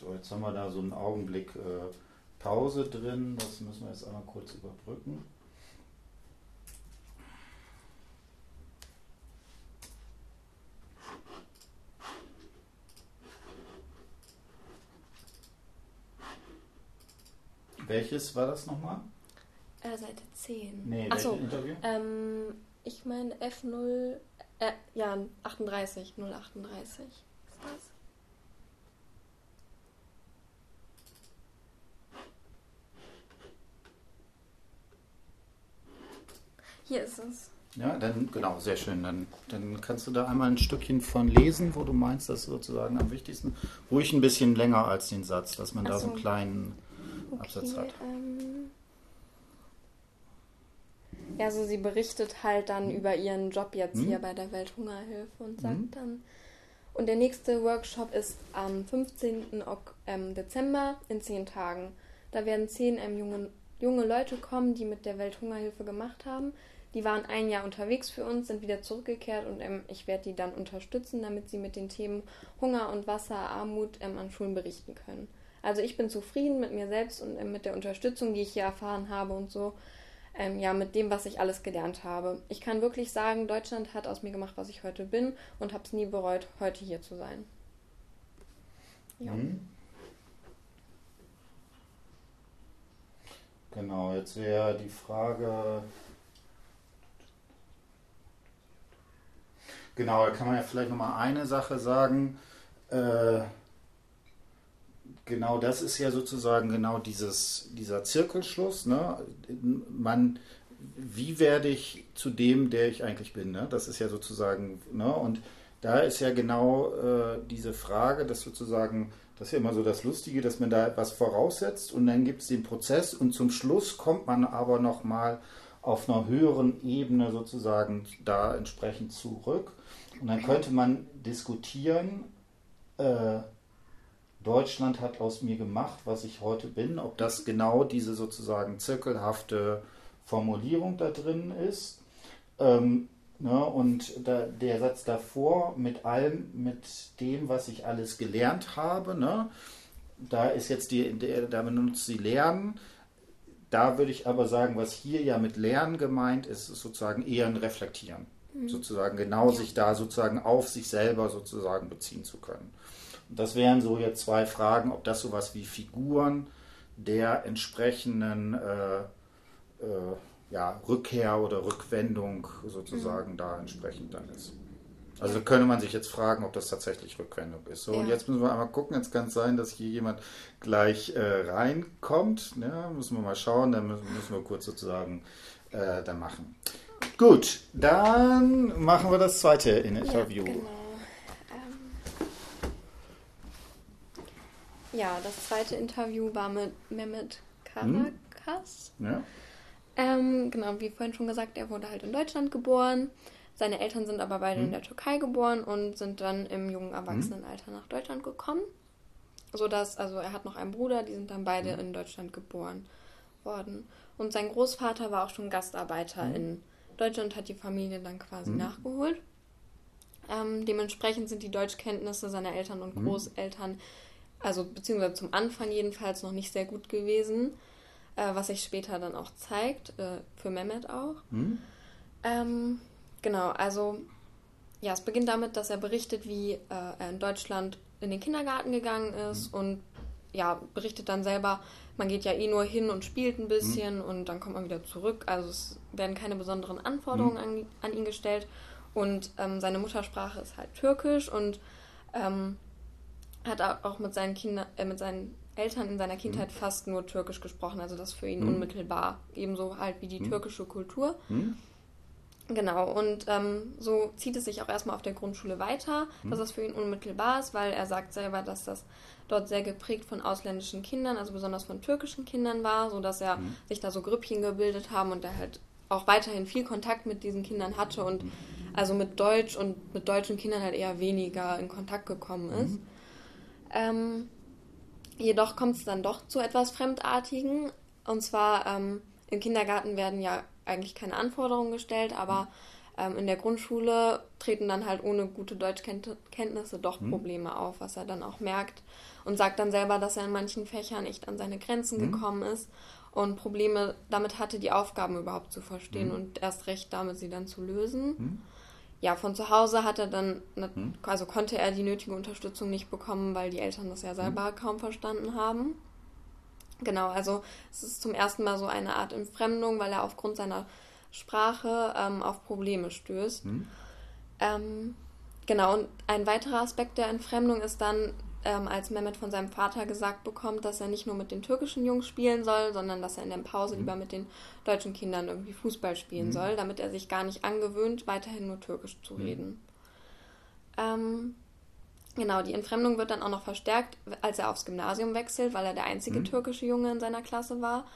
So, jetzt haben wir da so einen Augenblick äh, Pause drin. Das müssen wir jetzt einmal kurz überbrücken. Welches war das nochmal? Äh, Seite 10. Nee, Achso, Interview? Ähm, ich meine F0, äh, ja, 38, 038 ist das. Hier ist es. Ja, dann genau, sehr schön. Dann, dann kannst du da einmal ein Stückchen von lesen, wo du meinst, das sozusagen am wichtigsten. Ruhig ein bisschen länger als den Satz, dass man Ach da so einen kleinen okay, Absatz hat. Ähm ja, also sie berichtet halt dann mhm. über ihren Job jetzt mhm. hier bei der Welthungerhilfe und sagt mhm. dann. Und der nächste Workshop ist am 15. Ok ähm, Dezember in zehn Tagen. Da werden zehn ähm, junge, junge Leute kommen, die mit der Welthungerhilfe gemacht haben. Die waren ein Jahr unterwegs für uns, sind wieder zurückgekehrt und ähm, ich werde die dann unterstützen, damit sie mit den Themen Hunger und Wasser, Armut ähm, an Schulen berichten können. Also ich bin zufrieden mit mir selbst und ähm, mit der Unterstützung, die ich hier erfahren habe und so. Ähm, ja, mit dem, was ich alles gelernt habe. Ich kann wirklich sagen, Deutschland hat aus mir gemacht, was ich heute bin und habe es nie bereut, heute hier zu sein. Ja. Mhm. Genau, jetzt wäre die Frage, Genau, da kann man ja vielleicht nochmal eine Sache sagen. Äh, genau das ist ja sozusagen genau dieses, dieser Zirkelschluss. Ne? Man, wie werde ich zu dem, der ich eigentlich bin? Ne? Das ist ja sozusagen, ne? und da ist ja genau äh, diese Frage, dass sozusagen, das ist ja immer so das Lustige, dass man da etwas voraussetzt und dann gibt es den Prozess und zum Schluss kommt man aber nochmal auf einer höheren Ebene sozusagen da entsprechend zurück. Und dann könnte man diskutieren, äh, Deutschland hat aus mir gemacht, was ich heute bin, ob das genau diese sozusagen zirkelhafte Formulierung da drin ist. Ähm, ne, und da, der Satz davor mit allem, mit dem, was ich alles gelernt habe, ne, da ist jetzt die, der, da benutzt sie Lernen. Da würde ich aber sagen, was hier ja mit Lernen gemeint ist, ist sozusagen eher ein Reflektieren. Mhm. sozusagen genau ja. sich da sozusagen auf sich selber sozusagen beziehen zu können. Und das wären so jetzt zwei Fragen, ob das sowas wie Figuren der entsprechenden äh, äh, ja, Rückkehr oder Rückwendung sozusagen mhm. da entsprechend dann ist. Also könnte man sich jetzt fragen, ob das tatsächlich Rückwendung ist. So, ja. und jetzt müssen wir einmal gucken. Jetzt kann es sein, dass hier jemand gleich äh, reinkommt. Ja, müssen wir mal schauen. Dann müssen, müssen wir kurz sozusagen äh, dann machen. Gut, dann machen wir das zweite Interview. Ja, genau. ähm, ja, das zweite Interview war mit Mehmet Karakas. Hm? Ja. Ähm, genau, wie vorhin schon gesagt, er wurde halt in Deutschland geboren. Seine Eltern sind aber beide hm. in der Türkei geboren und sind dann im jungen Erwachsenenalter hm. nach Deutschland gekommen. So dass, also er hat noch einen Bruder, die sind dann beide hm. in Deutschland geboren worden. Und sein Großvater war auch schon Gastarbeiter hm. in Deutschland hat die Familie dann quasi hm. nachgeholt. Ähm, dementsprechend sind die Deutschkenntnisse seiner Eltern und hm. Großeltern, also beziehungsweise zum Anfang jedenfalls noch nicht sehr gut gewesen, äh, was sich später dann auch zeigt, äh, für Mehmet auch. Ähm, Genau, also ja, es beginnt damit, dass er berichtet, wie äh, er in Deutschland in den Kindergarten gegangen ist mhm. und ja, berichtet dann selber, man geht ja eh nur hin und spielt ein bisschen mhm. und dann kommt man wieder zurück. Also es werden keine besonderen Anforderungen mhm. an, an, ihn gestellt. Und ähm, seine Muttersprache ist halt Türkisch und ähm, hat auch mit seinen Kindern, äh, mit seinen Eltern in seiner Kindheit mhm. fast nur Türkisch gesprochen. Also das für ihn mhm. unmittelbar. Ebenso halt wie die mhm. türkische Kultur. Genau, und ähm, so zieht es sich auch erstmal auf der Grundschule weiter, dass hm. das für ihn unmittelbar ist, weil er sagt selber, dass das dort sehr geprägt von ausländischen Kindern, also besonders von türkischen Kindern war, sodass er hm. sich da so Grüppchen gebildet haben und er halt auch weiterhin viel Kontakt mit diesen Kindern hatte und hm. also mit Deutsch und mit deutschen Kindern halt eher weniger in Kontakt gekommen ist. Mhm. Ähm, jedoch kommt es dann doch zu etwas Fremdartigen. Und zwar ähm, im Kindergarten werden ja eigentlich keine Anforderungen gestellt, aber ähm, in der Grundschule treten dann halt ohne gute Deutschkenntnisse doch mhm. Probleme auf, was er dann auch merkt und sagt dann selber, dass er in manchen Fächern echt an seine Grenzen mhm. gekommen ist und Probleme damit hatte, die Aufgaben überhaupt zu verstehen mhm. und erst recht damit sie dann zu lösen. Mhm. Ja, von zu Hause hat er dann, mhm. also konnte er die nötige Unterstützung nicht bekommen, weil die Eltern das ja selber mhm. kaum verstanden haben. Genau, also es ist zum ersten Mal so eine Art Entfremdung, weil er aufgrund seiner Sprache ähm, auf Probleme stößt. Hm. Ähm, genau, und ein weiterer Aspekt der Entfremdung ist dann, ähm, als Mehmet von seinem Vater gesagt bekommt, dass er nicht nur mit den türkischen Jungs spielen soll, sondern dass er in der Pause hm. lieber mit den deutschen Kindern irgendwie Fußball spielen hm. soll, damit er sich gar nicht angewöhnt, weiterhin nur türkisch zu hm. reden. Ähm, Genau, die Entfremdung wird dann auch noch verstärkt, als er aufs Gymnasium wechselt, weil er der einzige mhm. türkische Junge in seiner Klasse war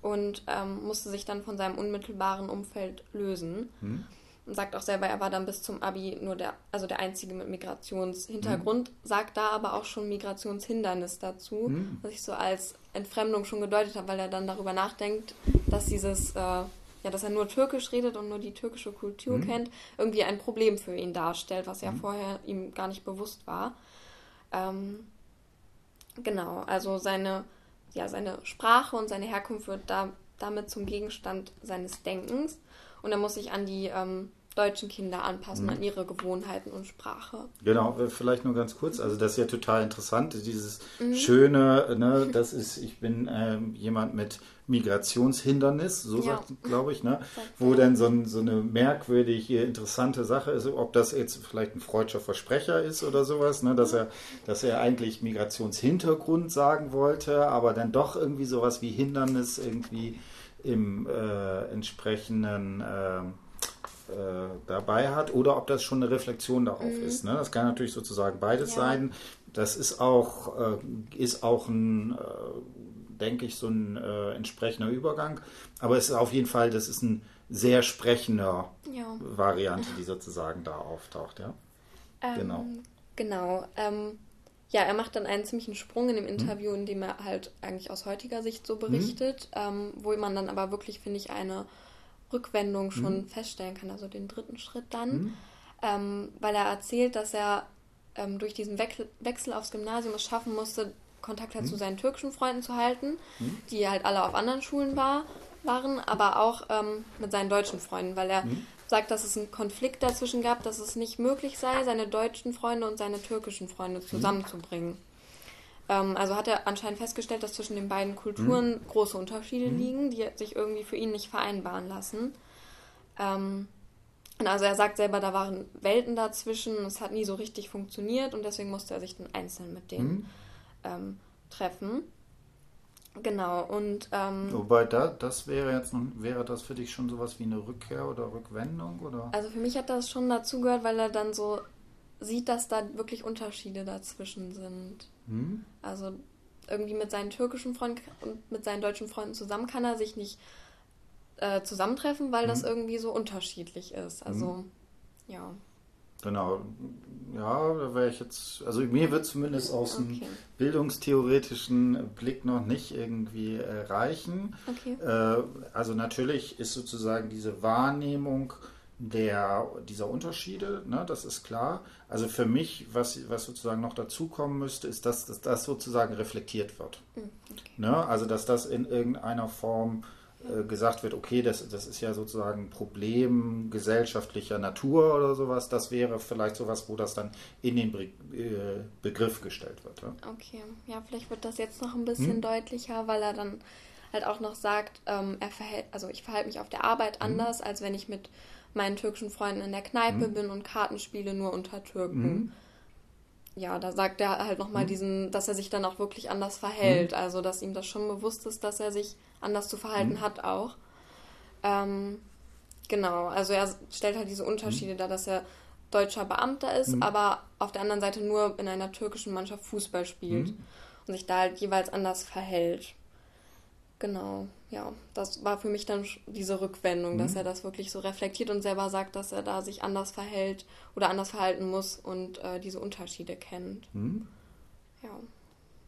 und ähm, musste sich dann von seinem unmittelbaren Umfeld lösen. Mhm. Und sagt auch selber, er war dann bis zum Abi nur der, also der Einzige mit Migrationshintergrund, mhm. sagt da aber auch schon Migrationshindernis dazu, mhm. was ich so als Entfremdung schon gedeutet habe, weil er dann darüber nachdenkt, dass dieses äh, ja, dass er nur Türkisch redet und nur die türkische Kultur mhm. kennt, irgendwie ein Problem für ihn darstellt, was ja mhm. vorher ihm gar nicht bewusst war. Ähm, genau, also seine, ja, seine Sprache und seine Herkunft wird da, damit zum Gegenstand seines Denkens und er muss sich an die ähm, deutschen Kinder anpassen, mhm. an ihre Gewohnheiten und Sprache. Genau, vielleicht nur ganz kurz. Also das ist ja total interessant, dieses mhm. schöne, ne, das ist, ich bin ähm, jemand mit Migrationshindernis, so ja. sagt, glaube ich, ne, wo dann so, ein, so eine merkwürdige, interessante Sache ist, ob das jetzt vielleicht ein freudscher Versprecher ist oder sowas, ne, dass er, dass er eigentlich Migrationshintergrund sagen wollte, aber dann doch irgendwie sowas wie Hindernis irgendwie im äh, entsprechenden äh, äh, dabei hat oder ob das schon eine Reflexion darauf mhm. ist. Ne? Das kann natürlich sozusagen beides ja. sein. Das ist auch, äh, ist auch ein, äh, denke ich, so ein äh, entsprechender Übergang. Aber es ist auf jeden Fall, das ist ein sehr sprechender ja. Variante, die sozusagen da auftaucht. Ja? Ähm, genau. Genau. Ähm, ja, er macht dann einen ziemlichen Sprung in dem mhm. Interview, in dem er halt eigentlich aus heutiger Sicht so berichtet, mhm. ähm, wo man dann aber wirklich, finde ich, eine Rückwendung schon mhm. feststellen kann, also den dritten Schritt dann, mhm. ähm, weil er erzählt, dass er ähm, durch diesen Wechsel, Wechsel aufs Gymnasium es schaffen musste, Kontakt halt mhm. zu seinen türkischen Freunden zu halten, mhm. die halt alle auf anderen Schulen war, waren, aber auch ähm, mit seinen deutschen Freunden, weil er mhm. sagt, dass es einen Konflikt dazwischen gab, dass es nicht möglich sei, seine deutschen Freunde und seine türkischen Freunde mhm. zusammenzubringen. Ähm, also hat er anscheinend festgestellt, dass zwischen den beiden Kulturen mhm. große Unterschiede mhm. liegen, die sich irgendwie für ihn nicht vereinbaren lassen. Ähm, und also er sagt selber, da waren Welten dazwischen, es hat nie so richtig funktioniert und deswegen musste er sich dann einzeln mit denen mhm. ähm, treffen. Genau, und ähm, Wobei da, das wäre jetzt wäre das für dich schon sowas wie eine Rückkehr oder Rückwendung? Oder? Also für mich hat das schon dazugehört, weil er dann so sieht, dass da wirklich Unterschiede dazwischen sind. Hm? Also irgendwie mit seinen türkischen Freunden und mit seinen deutschen Freunden zusammen kann er sich nicht äh, zusammentreffen, weil hm. das irgendwie so unterschiedlich ist. Also hm. ja. Genau, ja, da wäre ich jetzt, also mir wird zumindest aus okay. dem bildungstheoretischen Blick noch nicht irgendwie äh, reichen. Okay. Äh, also natürlich ist sozusagen diese Wahrnehmung der, dieser Unterschiede, ne, das ist klar. Also für mich, was, was sozusagen noch dazukommen müsste, ist, dass, dass das sozusagen reflektiert wird. Hm, okay. Ne? Also dass das in irgendeiner Form äh, gesagt wird, okay, das, das ist ja sozusagen ein Problem gesellschaftlicher Natur oder sowas, das wäre vielleicht sowas, wo das dann in den Be äh, Begriff gestellt wird. Ja? Okay, ja, vielleicht wird das jetzt noch ein bisschen hm? deutlicher, weil er dann halt auch noch sagt, ähm, er verhält, also ich verhalte mich auf der Arbeit hm? anders, als wenn ich mit meinen türkischen Freunden in der Kneipe hm? bin und Karten spiele nur unter Türken. Hm? ja, da sagt er halt nochmal hm. diesen, dass er sich dann auch wirklich anders verhält. Hm. Also, dass ihm das schon bewusst ist, dass er sich anders zu verhalten hm. hat auch. Ähm, genau, also er stellt halt diese Unterschiede hm. dar, dass er deutscher Beamter ist, aber auf der anderen Seite nur in einer türkischen Mannschaft Fußball spielt und sich da halt jeweils anders verhält. Genau, ja, das war für mich dann diese Rückwendung, mhm. dass er das wirklich so reflektiert und selber sagt, dass er da sich anders verhält oder anders verhalten muss und äh, diese Unterschiede kennt. Mhm. Ja.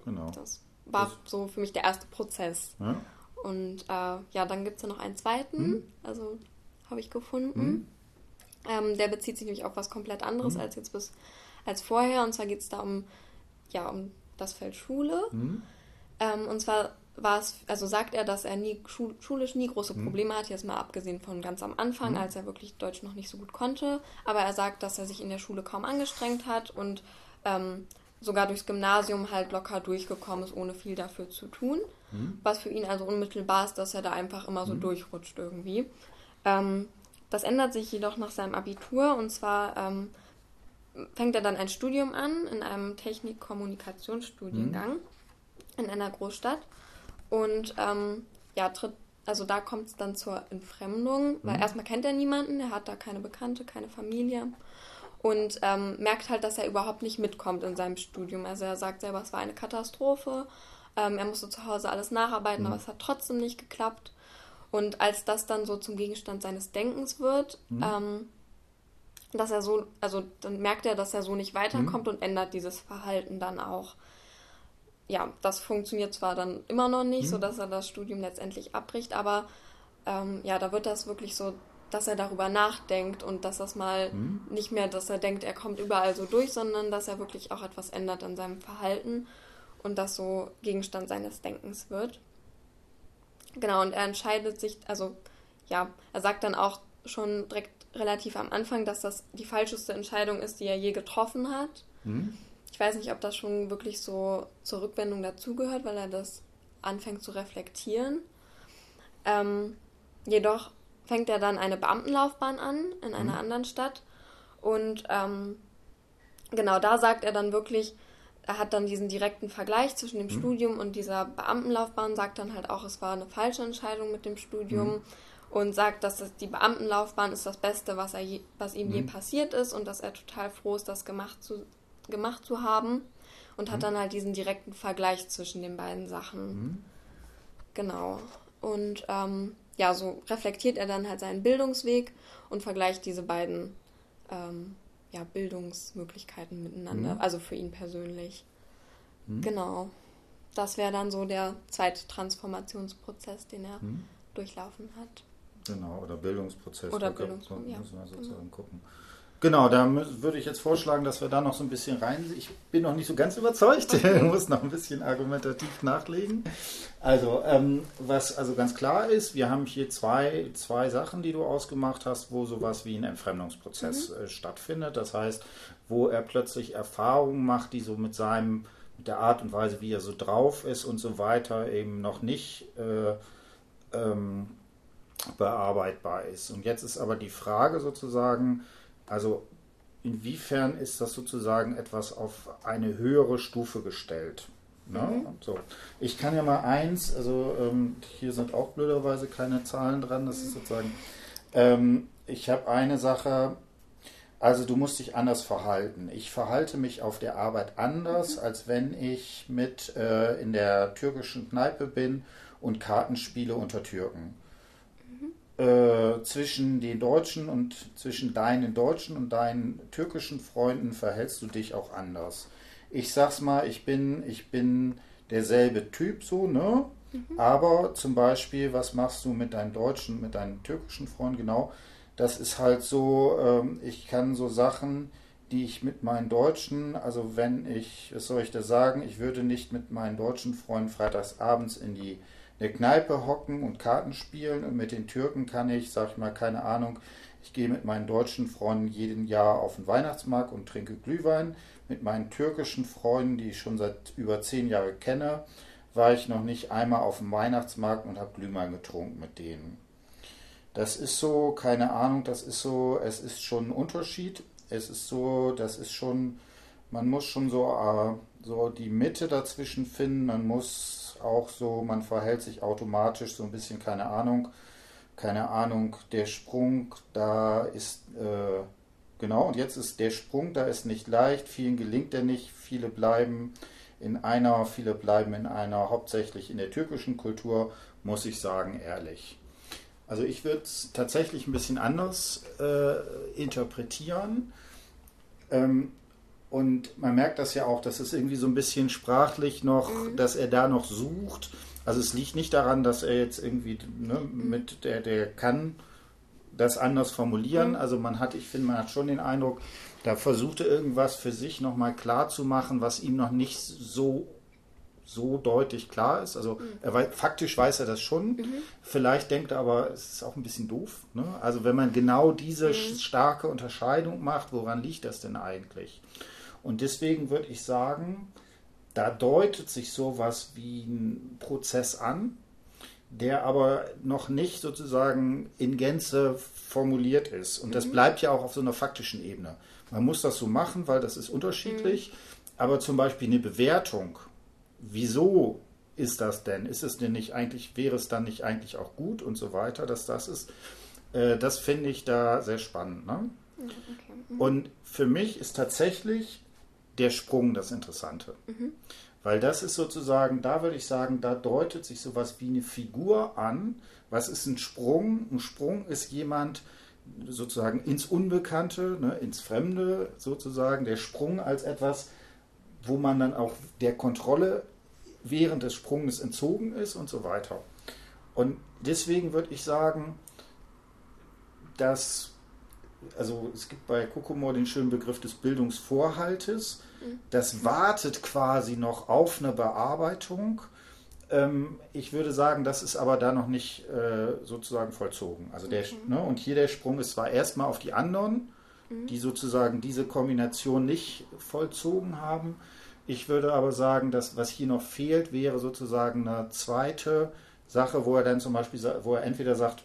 Genau. Das war das so für mich der erste Prozess. Ja. Und äh, ja, dann gibt es ja noch einen zweiten, mhm. also habe ich gefunden. Mhm. Ähm, der bezieht sich nämlich auf was komplett anderes mhm. als jetzt bis als vorher. Und zwar geht es da um, ja, um das Feld Schule. Mhm. Ähm, und zwar war es, also sagt er, dass er nie schulisch nie große hm. Probleme mhm. hat, jetzt mal abgesehen von ganz am Anfang, mhm. als er wirklich Deutsch noch nicht so gut konnte. Aber er sagt, dass er sich in der Schule kaum angestrengt hat und ähm, sogar durchs Gymnasium halt locker durchgekommen ist, ohne viel dafür zu tun. Mhm. Was für ihn also unmittelbar ist, dass er da einfach immer so hm. durchrutscht irgendwie. Ähm, das ändert sich jedoch nach seinem Abitur und zwar ähm, fängt er dann ein Studium an in einem Technik-Kommunikationsstudiengang hm. in einer Großstadt und ähm, ja, tritt, also da kommt es dann zur Entfremdung, weil mhm. erstmal kennt er niemanden, er hat da keine Bekannte, keine Familie und ähm, merkt halt, dass er überhaupt nicht mitkommt in seinem Studium. Also er sagt selber, es war eine Katastrophe. Ähm, er musste zu Hause alles nacharbeiten, mhm. aber es hat trotzdem nicht geklappt. Und als das dann so zum Gegenstand seines Denkens wird, mhm. ähm, dass er so, also dann merkt er, dass er so nicht weiterkommt mhm. und ändert dieses Verhalten dann auch ja, das funktioniert zwar dann immer noch nicht, mhm. sodass er das Studium letztendlich abbricht, aber ähm, ja, da wird das wirklich so, dass er darüber nachdenkt und dass das mal mhm. nicht mehr, dass er denkt, er kommt überall so durch, sondern dass er wirklich auch etwas ändert an seinem Verhalten und das so Gegenstand seines Denkens wird. Genau, und er entscheidet sich, also ja, er sagt dann auch schon direkt relativ am Anfang, dass das die falscheste Entscheidung ist, die er je getroffen hat. Mhm. Ich weiß nicht, ob das schon wirklich so zur Rückwendung dazugehört, weil er das anfängt zu reflektieren. Ähm, jedoch fängt er dann eine Beamtenlaufbahn an in einer mhm. anderen Stadt. Und ähm, genau da sagt er dann wirklich, er hat dann diesen direkten Vergleich zwischen dem mhm. Studium und dieser Beamtenlaufbahn, sagt dann halt auch, es war eine falsche Entscheidung mit dem Studium mhm. und sagt, dass das, die Beamtenlaufbahn ist das Beste, was, er je, was ihm je mhm. passiert ist und dass er total froh ist, das gemacht zu, gemacht zu haben und hat mhm. dann halt diesen direkten Vergleich zwischen den beiden Sachen. Mhm. Genau. Und ähm, ja, so reflektiert er dann halt seinen Bildungsweg und vergleicht diese beiden ähm, ja, Bildungsmöglichkeiten miteinander, mhm. also für ihn persönlich. Mhm. Genau. Das wäre dann so der zweite Transformationsprozess, den er mhm. durchlaufen hat. Genau, oder Bildungsprozess. Oder Bildungsprozess, ja. Müssen wir sozusagen mhm. gucken. Genau, da würde ich jetzt vorschlagen, dass wir da noch so ein bisschen rein. Ich bin noch nicht so ganz überzeugt, muss noch ein bisschen argumentativ nachlegen. Also, ähm, was also ganz klar ist, wir haben hier zwei, zwei Sachen, die du ausgemacht hast, wo sowas wie ein Entfremdungsprozess mhm. äh, stattfindet. Das heißt, wo er plötzlich Erfahrungen macht, die so mit seinem mit der Art und Weise, wie er so drauf ist und so weiter, eben noch nicht äh, ähm, bearbeitbar ist. Und jetzt ist aber die Frage sozusagen, also inwiefern ist das sozusagen etwas auf eine höhere Stufe gestellt? Ne? Mhm. So. Ich kann ja mal eins, also ähm, hier sind auch blöderweise keine Zahlen dran, das ist sozusagen, ähm, ich habe eine Sache, also du musst dich anders verhalten. Ich verhalte mich auf der Arbeit anders, mhm. als wenn ich mit äh, in der türkischen Kneipe bin und Karten spiele unter Türken. Äh, zwischen den Deutschen und zwischen deinen deutschen und deinen türkischen Freunden verhältst du dich auch anders. Ich sag's mal, ich bin, ich bin derselbe Typ so, ne? Mhm. Aber zum Beispiel, was machst du mit deinen deutschen, mit deinen türkischen Freunden? Genau, das ist halt so, ähm, ich kann so Sachen, die ich mit meinen Deutschen, also wenn ich, was soll ich da sagen, ich würde nicht mit meinen deutschen Freunden freitags abends in die eine Kneipe hocken und Karten spielen und mit den Türken kann ich, sag ich mal, keine Ahnung, ich gehe mit meinen deutschen Freunden jeden Jahr auf den Weihnachtsmarkt und trinke Glühwein. Mit meinen türkischen Freunden, die ich schon seit über zehn Jahren kenne, war ich noch nicht einmal auf dem Weihnachtsmarkt und habe Glühwein getrunken mit denen. Das ist so, keine Ahnung, das ist so, es ist schon ein Unterschied. Es ist so, das ist schon, man muss schon so, äh, so die Mitte dazwischen finden. Man muss auch so, man verhält sich automatisch so ein bisschen, keine Ahnung, keine Ahnung, der Sprung, da ist, äh, genau, und jetzt ist der Sprung, da ist nicht leicht, vielen gelingt er nicht, viele bleiben in einer, viele bleiben in einer, hauptsächlich in der türkischen Kultur, muss ich sagen, ehrlich. Also ich würde es tatsächlich ein bisschen anders äh, interpretieren. Ähm, und man merkt das ja auch, dass es irgendwie so ein bisschen sprachlich noch, mhm. dass er da noch sucht. Also es liegt nicht daran, dass er jetzt irgendwie ne, mit der, der kann das anders formulieren. Mhm. Also man hat, ich finde, man hat schon den Eindruck, da versucht er irgendwas für sich nochmal klar zu machen, was ihm noch nicht so so deutlich klar ist. Also mhm. er weiß, faktisch weiß er das schon. Mhm. Vielleicht denkt er aber, es ist auch ein bisschen doof. Ne? Also wenn man genau diese mhm. starke Unterscheidung macht, woran liegt das denn eigentlich? Und deswegen würde ich sagen, da deutet sich sowas wie ein Prozess an, der aber noch nicht sozusagen in Gänze formuliert ist. Und das mhm. bleibt ja auch auf so einer faktischen Ebene. Man muss das so machen, weil das ist unterschiedlich. Mhm. Aber zum Beispiel eine Bewertung wieso ist das denn? Ist es denn nicht eigentlich, wäre es dann nicht eigentlich auch gut und so weiter, dass das ist? Äh, das finde ich da sehr spannend. Ne? Okay. Mhm. Und für mich ist tatsächlich der Sprung das Interessante. Mhm. Weil das ist sozusagen, da würde ich sagen, da deutet sich sowas wie eine Figur an. Was ist ein Sprung? Ein Sprung ist jemand sozusagen ins Unbekannte, ne, ins Fremde sozusagen. Der Sprung als etwas, wo man dann auch der Kontrolle während des Sprunges entzogen ist und so weiter. Und deswegen würde ich sagen, dass, also es gibt bei Kokomor den schönen Begriff des Bildungsvorhaltes. Das wartet quasi noch auf eine Bearbeitung. Ähm, ich würde sagen, das ist aber da noch nicht äh, sozusagen vollzogen. Also der, okay. ne, und hier der Sprung ist zwar erstmal auf die anderen, mhm. die sozusagen diese Kombination nicht vollzogen haben, ich würde aber sagen, dass was hier noch fehlt, wäre sozusagen eine zweite Sache, wo er dann zum Beispiel, wo er entweder sagt,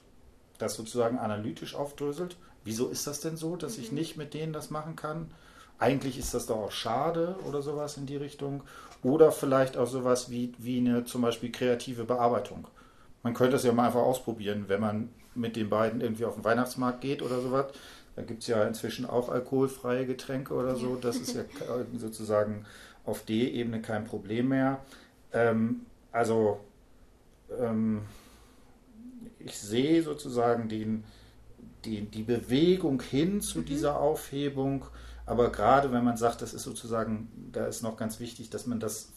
das sozusagen analytisch aufdröselt. Wieso ist das denn so, dass ich mhm. nicht mit denen das machen kann? Eigentlich ist das doch auch schade oder sowas in die Richtung. Oder vielleicht auch sowas wie, wie eine zum Beispiel kreative Bearbeitung. Man könnte es ja mal einfach ausprobieren, wenn man mit den beiden irgendwie auf den Weihnachtsmarkt geht oder sowas. Da gibt es ja inzwischen auch alkoholfreie Getränke oder so. Das ist ja sozusagen auf D-Ebene kein Problem mehr. Ähm, also ähm, ich sehe sozusagen den, die, die Bewegung hin zu mhm. dieser Aufhebung, aber gerade wenn man sagt, das ist sozusagen, da ist noch ganz wichtig, dass man das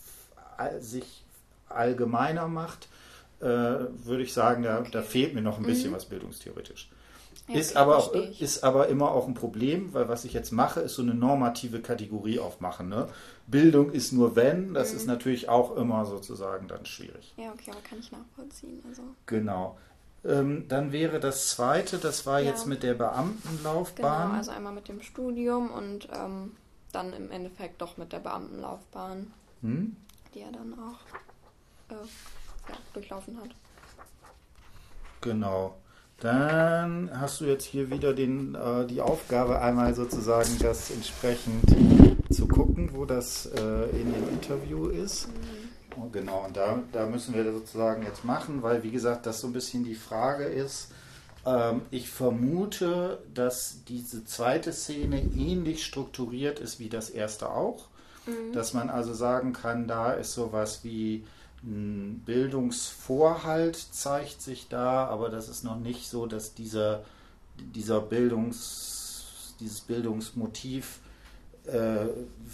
sich allgemeiner macht, äh, würde ich sagen, da, okay. da, fehlt mir noch ein bisschen mhm. was bildungstheoretisch. Ja, ist, aber auch, ist aber immer auch ein Problem, weil was ich jetzt mache, ist so eine normative Kategorie aufmachen. Ne? Bildung ist nur wenn, das mhm. ist natürlich auch immer sozusagen dann schwierig. Ja, okay, aber kann ich nachvollziehen. Also. Genau. Ähm, dann wäre das zweite, das war ja. jetzt mit der Beamtenlaufbahn. Genau, also einmal mit dem Studium und ähm, dann im Endeffekt doch mit der Beamtenlaufbahn. hm? die er dann auch äh, ja, durchlaufen hat. Genau. Dann hast du jetzt hier wieder den, äh, die Aufgabe, einmal sozusagen das entsprechend zu gucken, wo das äh, in dem Interview ist. Mhm. Genau, und da, da müssen wir sozusagen jetzt machen, weil wie gesagt, das so ein bisschen die Frage ist. Ähm, ich vermute, dass diese zweite Szene ähnlich strukturiert ist wie das erste auch. Mhm. Dass man also sagen kann, da ist sowas wie ein Bildungsvorhalt zeigt sich da, aber das ist noch nicht so, dass dieser, dieser Bildungs, dieses Bildungsmotiv äh,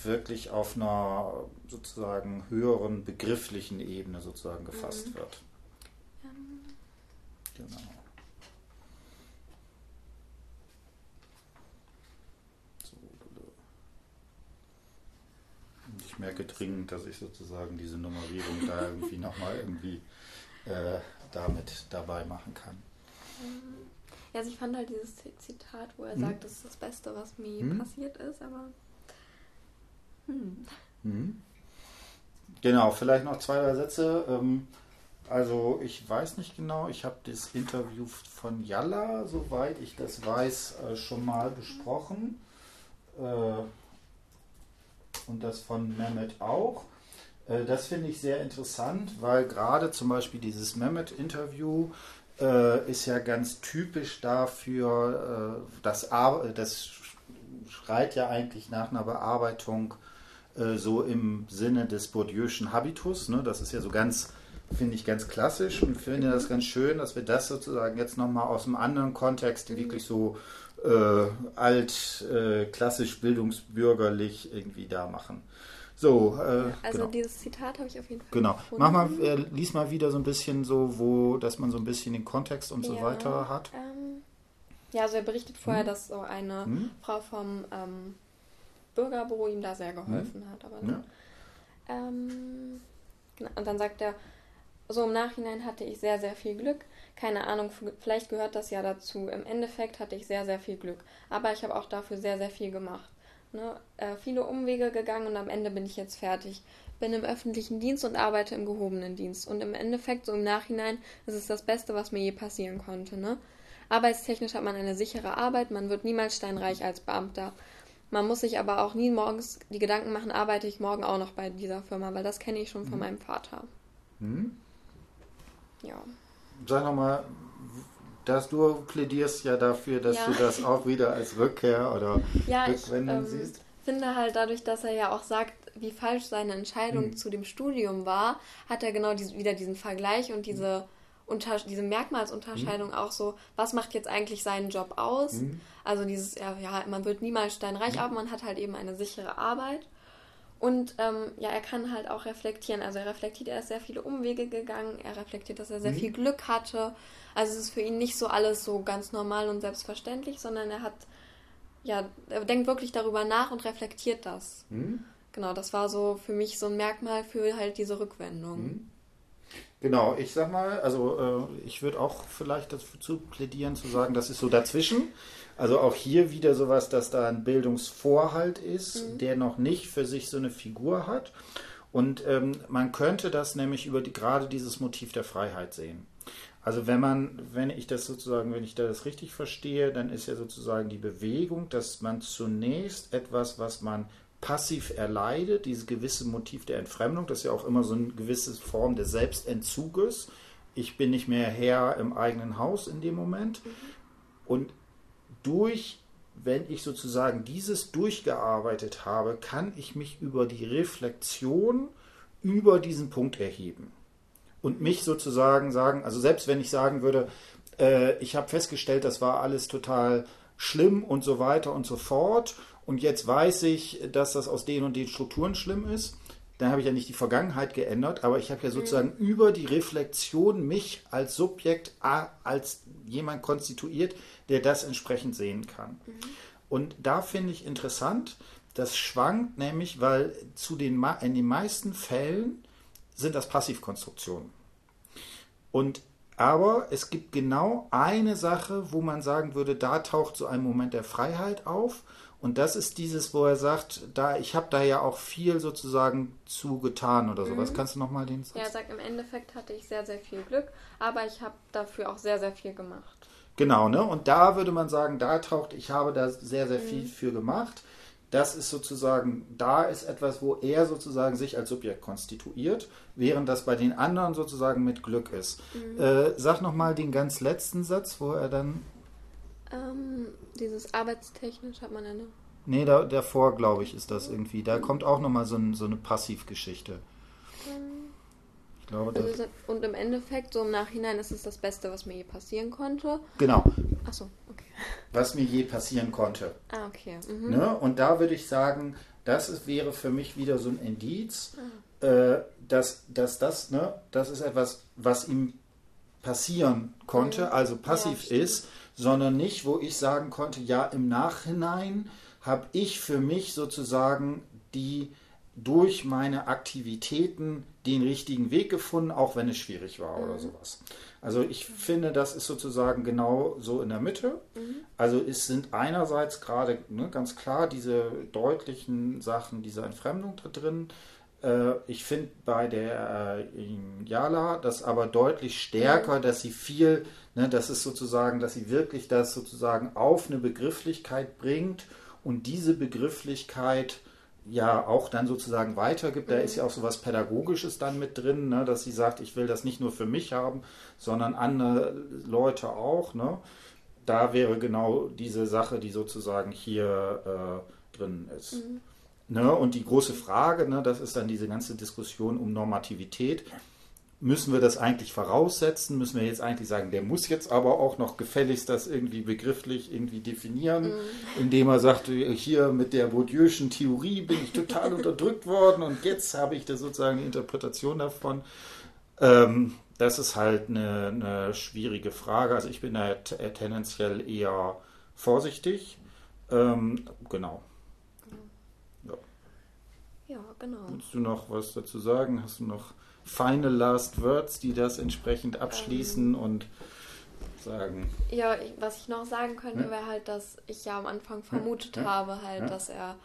wirklich auf einer sozusagen höheren begrifflichen Ebene sozusagen gefasst mhm. wird. Ähm. Genau. ich merke dringend, dass ich sozusagen diese Nummerierung da irgendwie nochmal irgendwie äh, damit dabei machen kann. Ja, also ich fand halt dieses Zitat, wo er hm? sagt, das ist das Beste, was mir hm? passiert ist, aber. Hm. Genau, vielleicht noch zwei, drei Sätze. Ähm, also ich weiß nicht genau, ich habe das Interview von Yalla, soweit ich das weiß, äh, schon mal besprochen. Äh, und das von Mehmet auch. Äh, das finde ich sehr interessant, weil gerade zum Beispiel dieses Mehmet-Interview ist ja ganz typisch dafür, das schreit ja eigentlich nach einer Bearbeitung äh, so im Sinne des Bourdieu'schen Habitus. Ne? Das ist ja so ganz, finde ich, ganz klassisch und finde das ganz schön, dass wir das sozusagen jetzt nochmal aus einem anderen Kontext wirklich so äh, alt, äh, klassisch bildungsbürgerlich irgendwie da machen. So, äh, also genau. dieses Zitat habe ich auf jeden Fall. Genau. Gefunden. Mach mal, äh, lies mal wieder so ein bisschen so, wo, dass man so ein bisschen den Kontext und ja, so weiter hat. Ähm, ja, also er berichtet vorher, hm? dass so eine hm? Frau vom ähm, Bürgerbüro ihm da sehr geholfen hm? hat. Aber dann, ja. ähm, genau, und dann sagt er, so im Nachhinein hatte ich sehr, sehr viel Glück keine Ahnung, vielleicht gehört das ja dazu. Im Endeffekt hatte ich sehr, sehr viel Glück. Aber ich habe auch dafür sehr, sehr viel gemacht. Ne? Äh, viele Umwege gegangen und am Ende bin ich jetzt fertig. Bin im öffentlichen Dienst und arbeite im gehobenen Dienst. Und im Endeffekt, so im Nachhinein, ist es das Beste, was mir je passieren konnte. Ne? Arbeitstechnisch hat man eine sichere Arbeit, man wird niemals steinreich als Beamter. Man muss sich aber auch nie morgens die Gedanken machen, arbeite ich morgen auch noch bei dieser Firma, weil das kenne ich schon von mhm. meinem Vater. Mhm. Ja sag nochmal, dass du plädierst ja dafür, dass ja. du das auch wieder als Rückkehr oder ja, Rückwendung ich, ähm, siehst. Ich finde halt dadurch, dass er ja auch sagt, wie falsch seine Entscheidung hm. zu dem Studium war, hat er genau diese, wieder diesen Vergleich und diese, unter, diese Merkmalsunterscheidung hm. auch so, was macht jetzt eigentlich seinen Job aus? Hm. Also dieses, ja, ja, man wird niemals steinreich, hm. aber man hat halt eben eine sichere Arbeit. Und ähm, ja, er kann halt auch reflektieren. Also er reflektiert, er ist sehr viele Umwege gegangen. Er reflektiert, dass er sehr mhm. viel Glück hatte. Also es ist für ihn nicht so alles so ganz normal und selbstverständlich, sondern er hat, ja, er denkt wirklich darüber nach und reflektiert das. Mhm. Genau, das war so für mich so ein Merkmal für halt diese Rückwendung. Genau, ich sag mal, also äh, ich würde auch vielleicht dazu plädieren zu sagen, das ist so dazwischen. Also auch hier wieder sowas, dass da ein Bildungsvorhalt ist, mhm. der noch nicht für sich so eine Figur hat. Und ähm, man könnte das nämlich über die, gerade dieses Motiv der Freiheit sehen. Also wenn man, wenn ich das sozusagen, wenn ich das richtig verstehe, dann ist ja sozusagen die Bewegung, dass man zunächst etwas, was man passiv erleidet, dieses gewisse Motiv der Entfremdung, das ist ja auch immer so eine gewisse Form des Selbstentzuges. Ich bin nicht mehr Herr im eigenen Haus in dem Moment. Mhm. Und durch, wenn ich sozusagen dieses durchgearbeitet habe, kann ich mich über die Reflexion über diesen Punkt erheben. Und mich sozusagen sagen, also selbst wenn ich sagen würde, äh, ich habe festgestellt, das war alles total schlimm und so weiter und so fort. Und jetzt weiß ich, dass das aus den und den Strukturen schlimm ist. Dann habe ich ja nicht die Vergangenheit geändert, aber ich habe ja sozusagen mhm. über die Reflexion mich als Subjekt, als jemand konstituiert, der das entsprechend sehen kann. Mhm. Und da finde ich interessant, das schwankt nämlich, weil zu den, in den meisten Fällen sind das Passivkonstruktionen. Und aber es gibt genau eine Sache, wo man sagen würde, da taucht so ein Moment der Freiheit auf. Und das ist dieses, wo er sagt, da ich habe da ja auch viel sozusagen zu getan oder sowas. Mhm. Kannst du nochmal den Satz? Ja, er sagt, im Endeffekt hatte ich sehr, sehr viel Glück, aber ich habe dafür auch sehr, sehr viel gemacht. Genau, ne? Und da würde man sagen, da taucht, ich habe da sehr, sehr viel mhm. für gemacht. Das ist sozusagen, da ist etwas, wo er sozusagen sich als Subjekt konstituiert, während das bei den anderen sozusagen mit Glück ist. Mhm. Äh, sag nochmal den ganz letzten Satz, wo er dann ähm, dieses arbeitstechnisch hat man eine. Nee, da, davor, glaube ich, ist das irgendwie. Da kommt auch nochmal so, ein, so eine Passivgeschichte. Ähm, ich glaube, also und im Endeffekt, so im Nachhinein, ist es das Beste, was mir je passieren konnte. Genau. Achso, okay. Was mir je passieren konnte. Ah, okay. Mhm. Ne? Und da würde ich sagen, das ist, wäre für mich wieder so ein Indiz, ah. äh, dass, dass das, ne, das ist etwas, was ihm passieren konnte, mhm. also passiv ja, ist sondern nicht, wo ich sagen konnte, ja, im Nachhinein habe ich für mich sozusagen die durch meine Aktivitäten den richtigen Weg gefunden, auch wenn es schwierig war mhm. oder sowas. Also ich finde, das ist sozusagen genau so in der Mitte. Mhm. Also es sind einerseits gerade ne, ganz klar diese deutlichen Sachen dieser Entfremdung da drin. Äh, ich finde bei der äh, Jala das aber deutlich stärker, mhm. dass sie viel Ne, das ist sozusagen, dass sie wirklich das sozusagen auf eine Begrifflichkeit bringt und diese Begrifflichkeit ja auch dann sozusagen weitergibt. Da ist ja auch so was Pädagogisches dann mit drin, ne, dass sie sagt, ich will das nicht nur für mich haben, sondern andere Leute auch. Ne. Da wäre genau diese Sache, die sozusagen hier äh, drin ist. Mhm. Ne, und die große Frage, ne, das ist dann diese ganze Diskussion um Normativität müssen wir das eigentlich voraussetzen? Müssen wir jetzt eigentlich sagen, der muss jetzt aber auch noch gefälligst das irgendwie begrifflich irgendwie definieren, mhm. indem er sagt, hier mit der Bourdieu'schen Theorie bin ich total unterdrückt worden und jetzt habe ich da sozusagen eine Interpretation davon. Ähm, das ist halt eine, eine, schwierige Frage. Also ich bin da tendenziell eher vorsichtig. Ähm, genau. Ja. ja, genau. Willst du noch was dazu sagen? Hast du noch final last words, die das entsprechend abschließen ähm, und sagen. Ja, was ich noch sagen könnte, ja? wäre halt, dass ich ja am Anfang vermutet ja? habe, halt, dass er,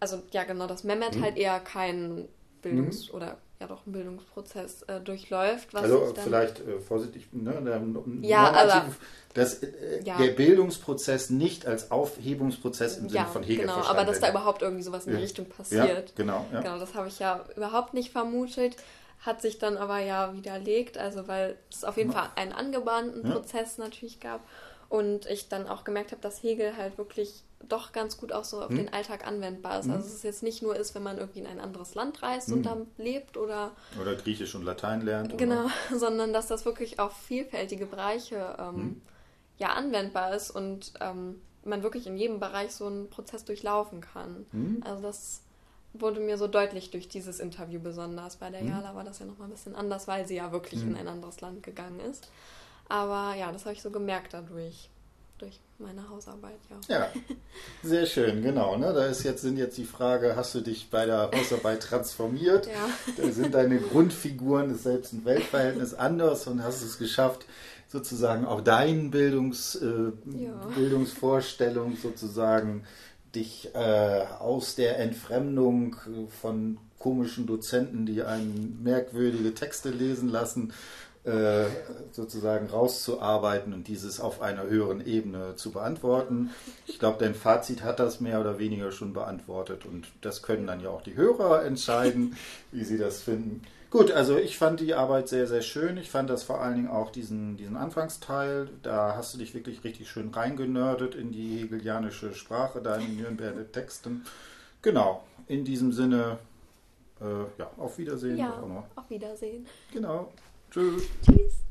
also ja genau, dass Mehmet mhm. halt eher kein Bildungs- mhm. oder ja doch einen Bildungsprozess äh, durchläuft. also vielleicht äh, vorsichtig, ne, der, ja, aber, dass äh, ja. der Bildungsprozess nicht als Aufhebungsprozess im Sinne ja, von Hegel genau, aber dass da überhaupt irgendwie sowas in die Richtung passiert. genau, genau, das habe ich ja überhaupt nicht vermutet hat sich dann aber ja widerlegt, also weil es auf jeden Fall einen angebahnten ja. Prozess natürlich gab und ich dann auch gemerkt habe, dass Hegel halt wirklich doch ganz gut auch so auf hm. den Alltag anwendbar ist. Hm. Also es jetzt nicht nur ist, wenn man irgendwie in ein anderes Land reist hm. und dann lebt oder oder Griechisch und Latein lernt. Genau, oder? sondern dass das wirklich auf vielfältige Bereiche ähm, hm. ja anwendbar ist und ähm, man wirklich in jedem Bereich so einen Prozess durchlaufen kann. Hm. Also das wurde mir so deutlich durch dieses Interview besonders. Bei der mhm. Jala war das ja nochmal ein bisschen anders, weil sie ja wirklich mhm. in ein anderes Land gegangen ist. Aber ja, das habe ich so gemerkt dadurch. Durch meine Hausarbeit, ja. Ja, sehr schön, genau. Ne? Da ist jetzt, sind jetzt die Frage, hast du dich bei der Hausarbeit transformiert? Ja. Da sind deine Grundfiguren des Selbst- und Weltverhältnisses anders und hast es geschafft, sozusagen auch deinen Bildungs, äh, ja. Bildungsvorstellung sozusagen dich äh, aus der Entfremdung von komischen Dozenten, die einen merkwürdige Texte lesen lassen, äh, sozusagen rauszuarbeiten und dieses auf einer höheren Ebene zu beantworten. Ich glaube, dein Fazit hat das mehr oder weniger schon beantwortet und das können dann ja auch die Hörer entscheiden, wie sie das finden. Gut, also ich fand die Arbeit sehr, sehr schön. Ich fand das vor allen Dingen auch diesen, diesen Anfangsteil. Da hast du dich wirklich richtig schön reingenördet in die hegelianische Sprache, da in Nürnberger Texten. Genau, in diesem Sinne, äh, ja, auf Wiedersehen. Ja, auf Wiedersehen. Genau. Tschüss. Tschüss.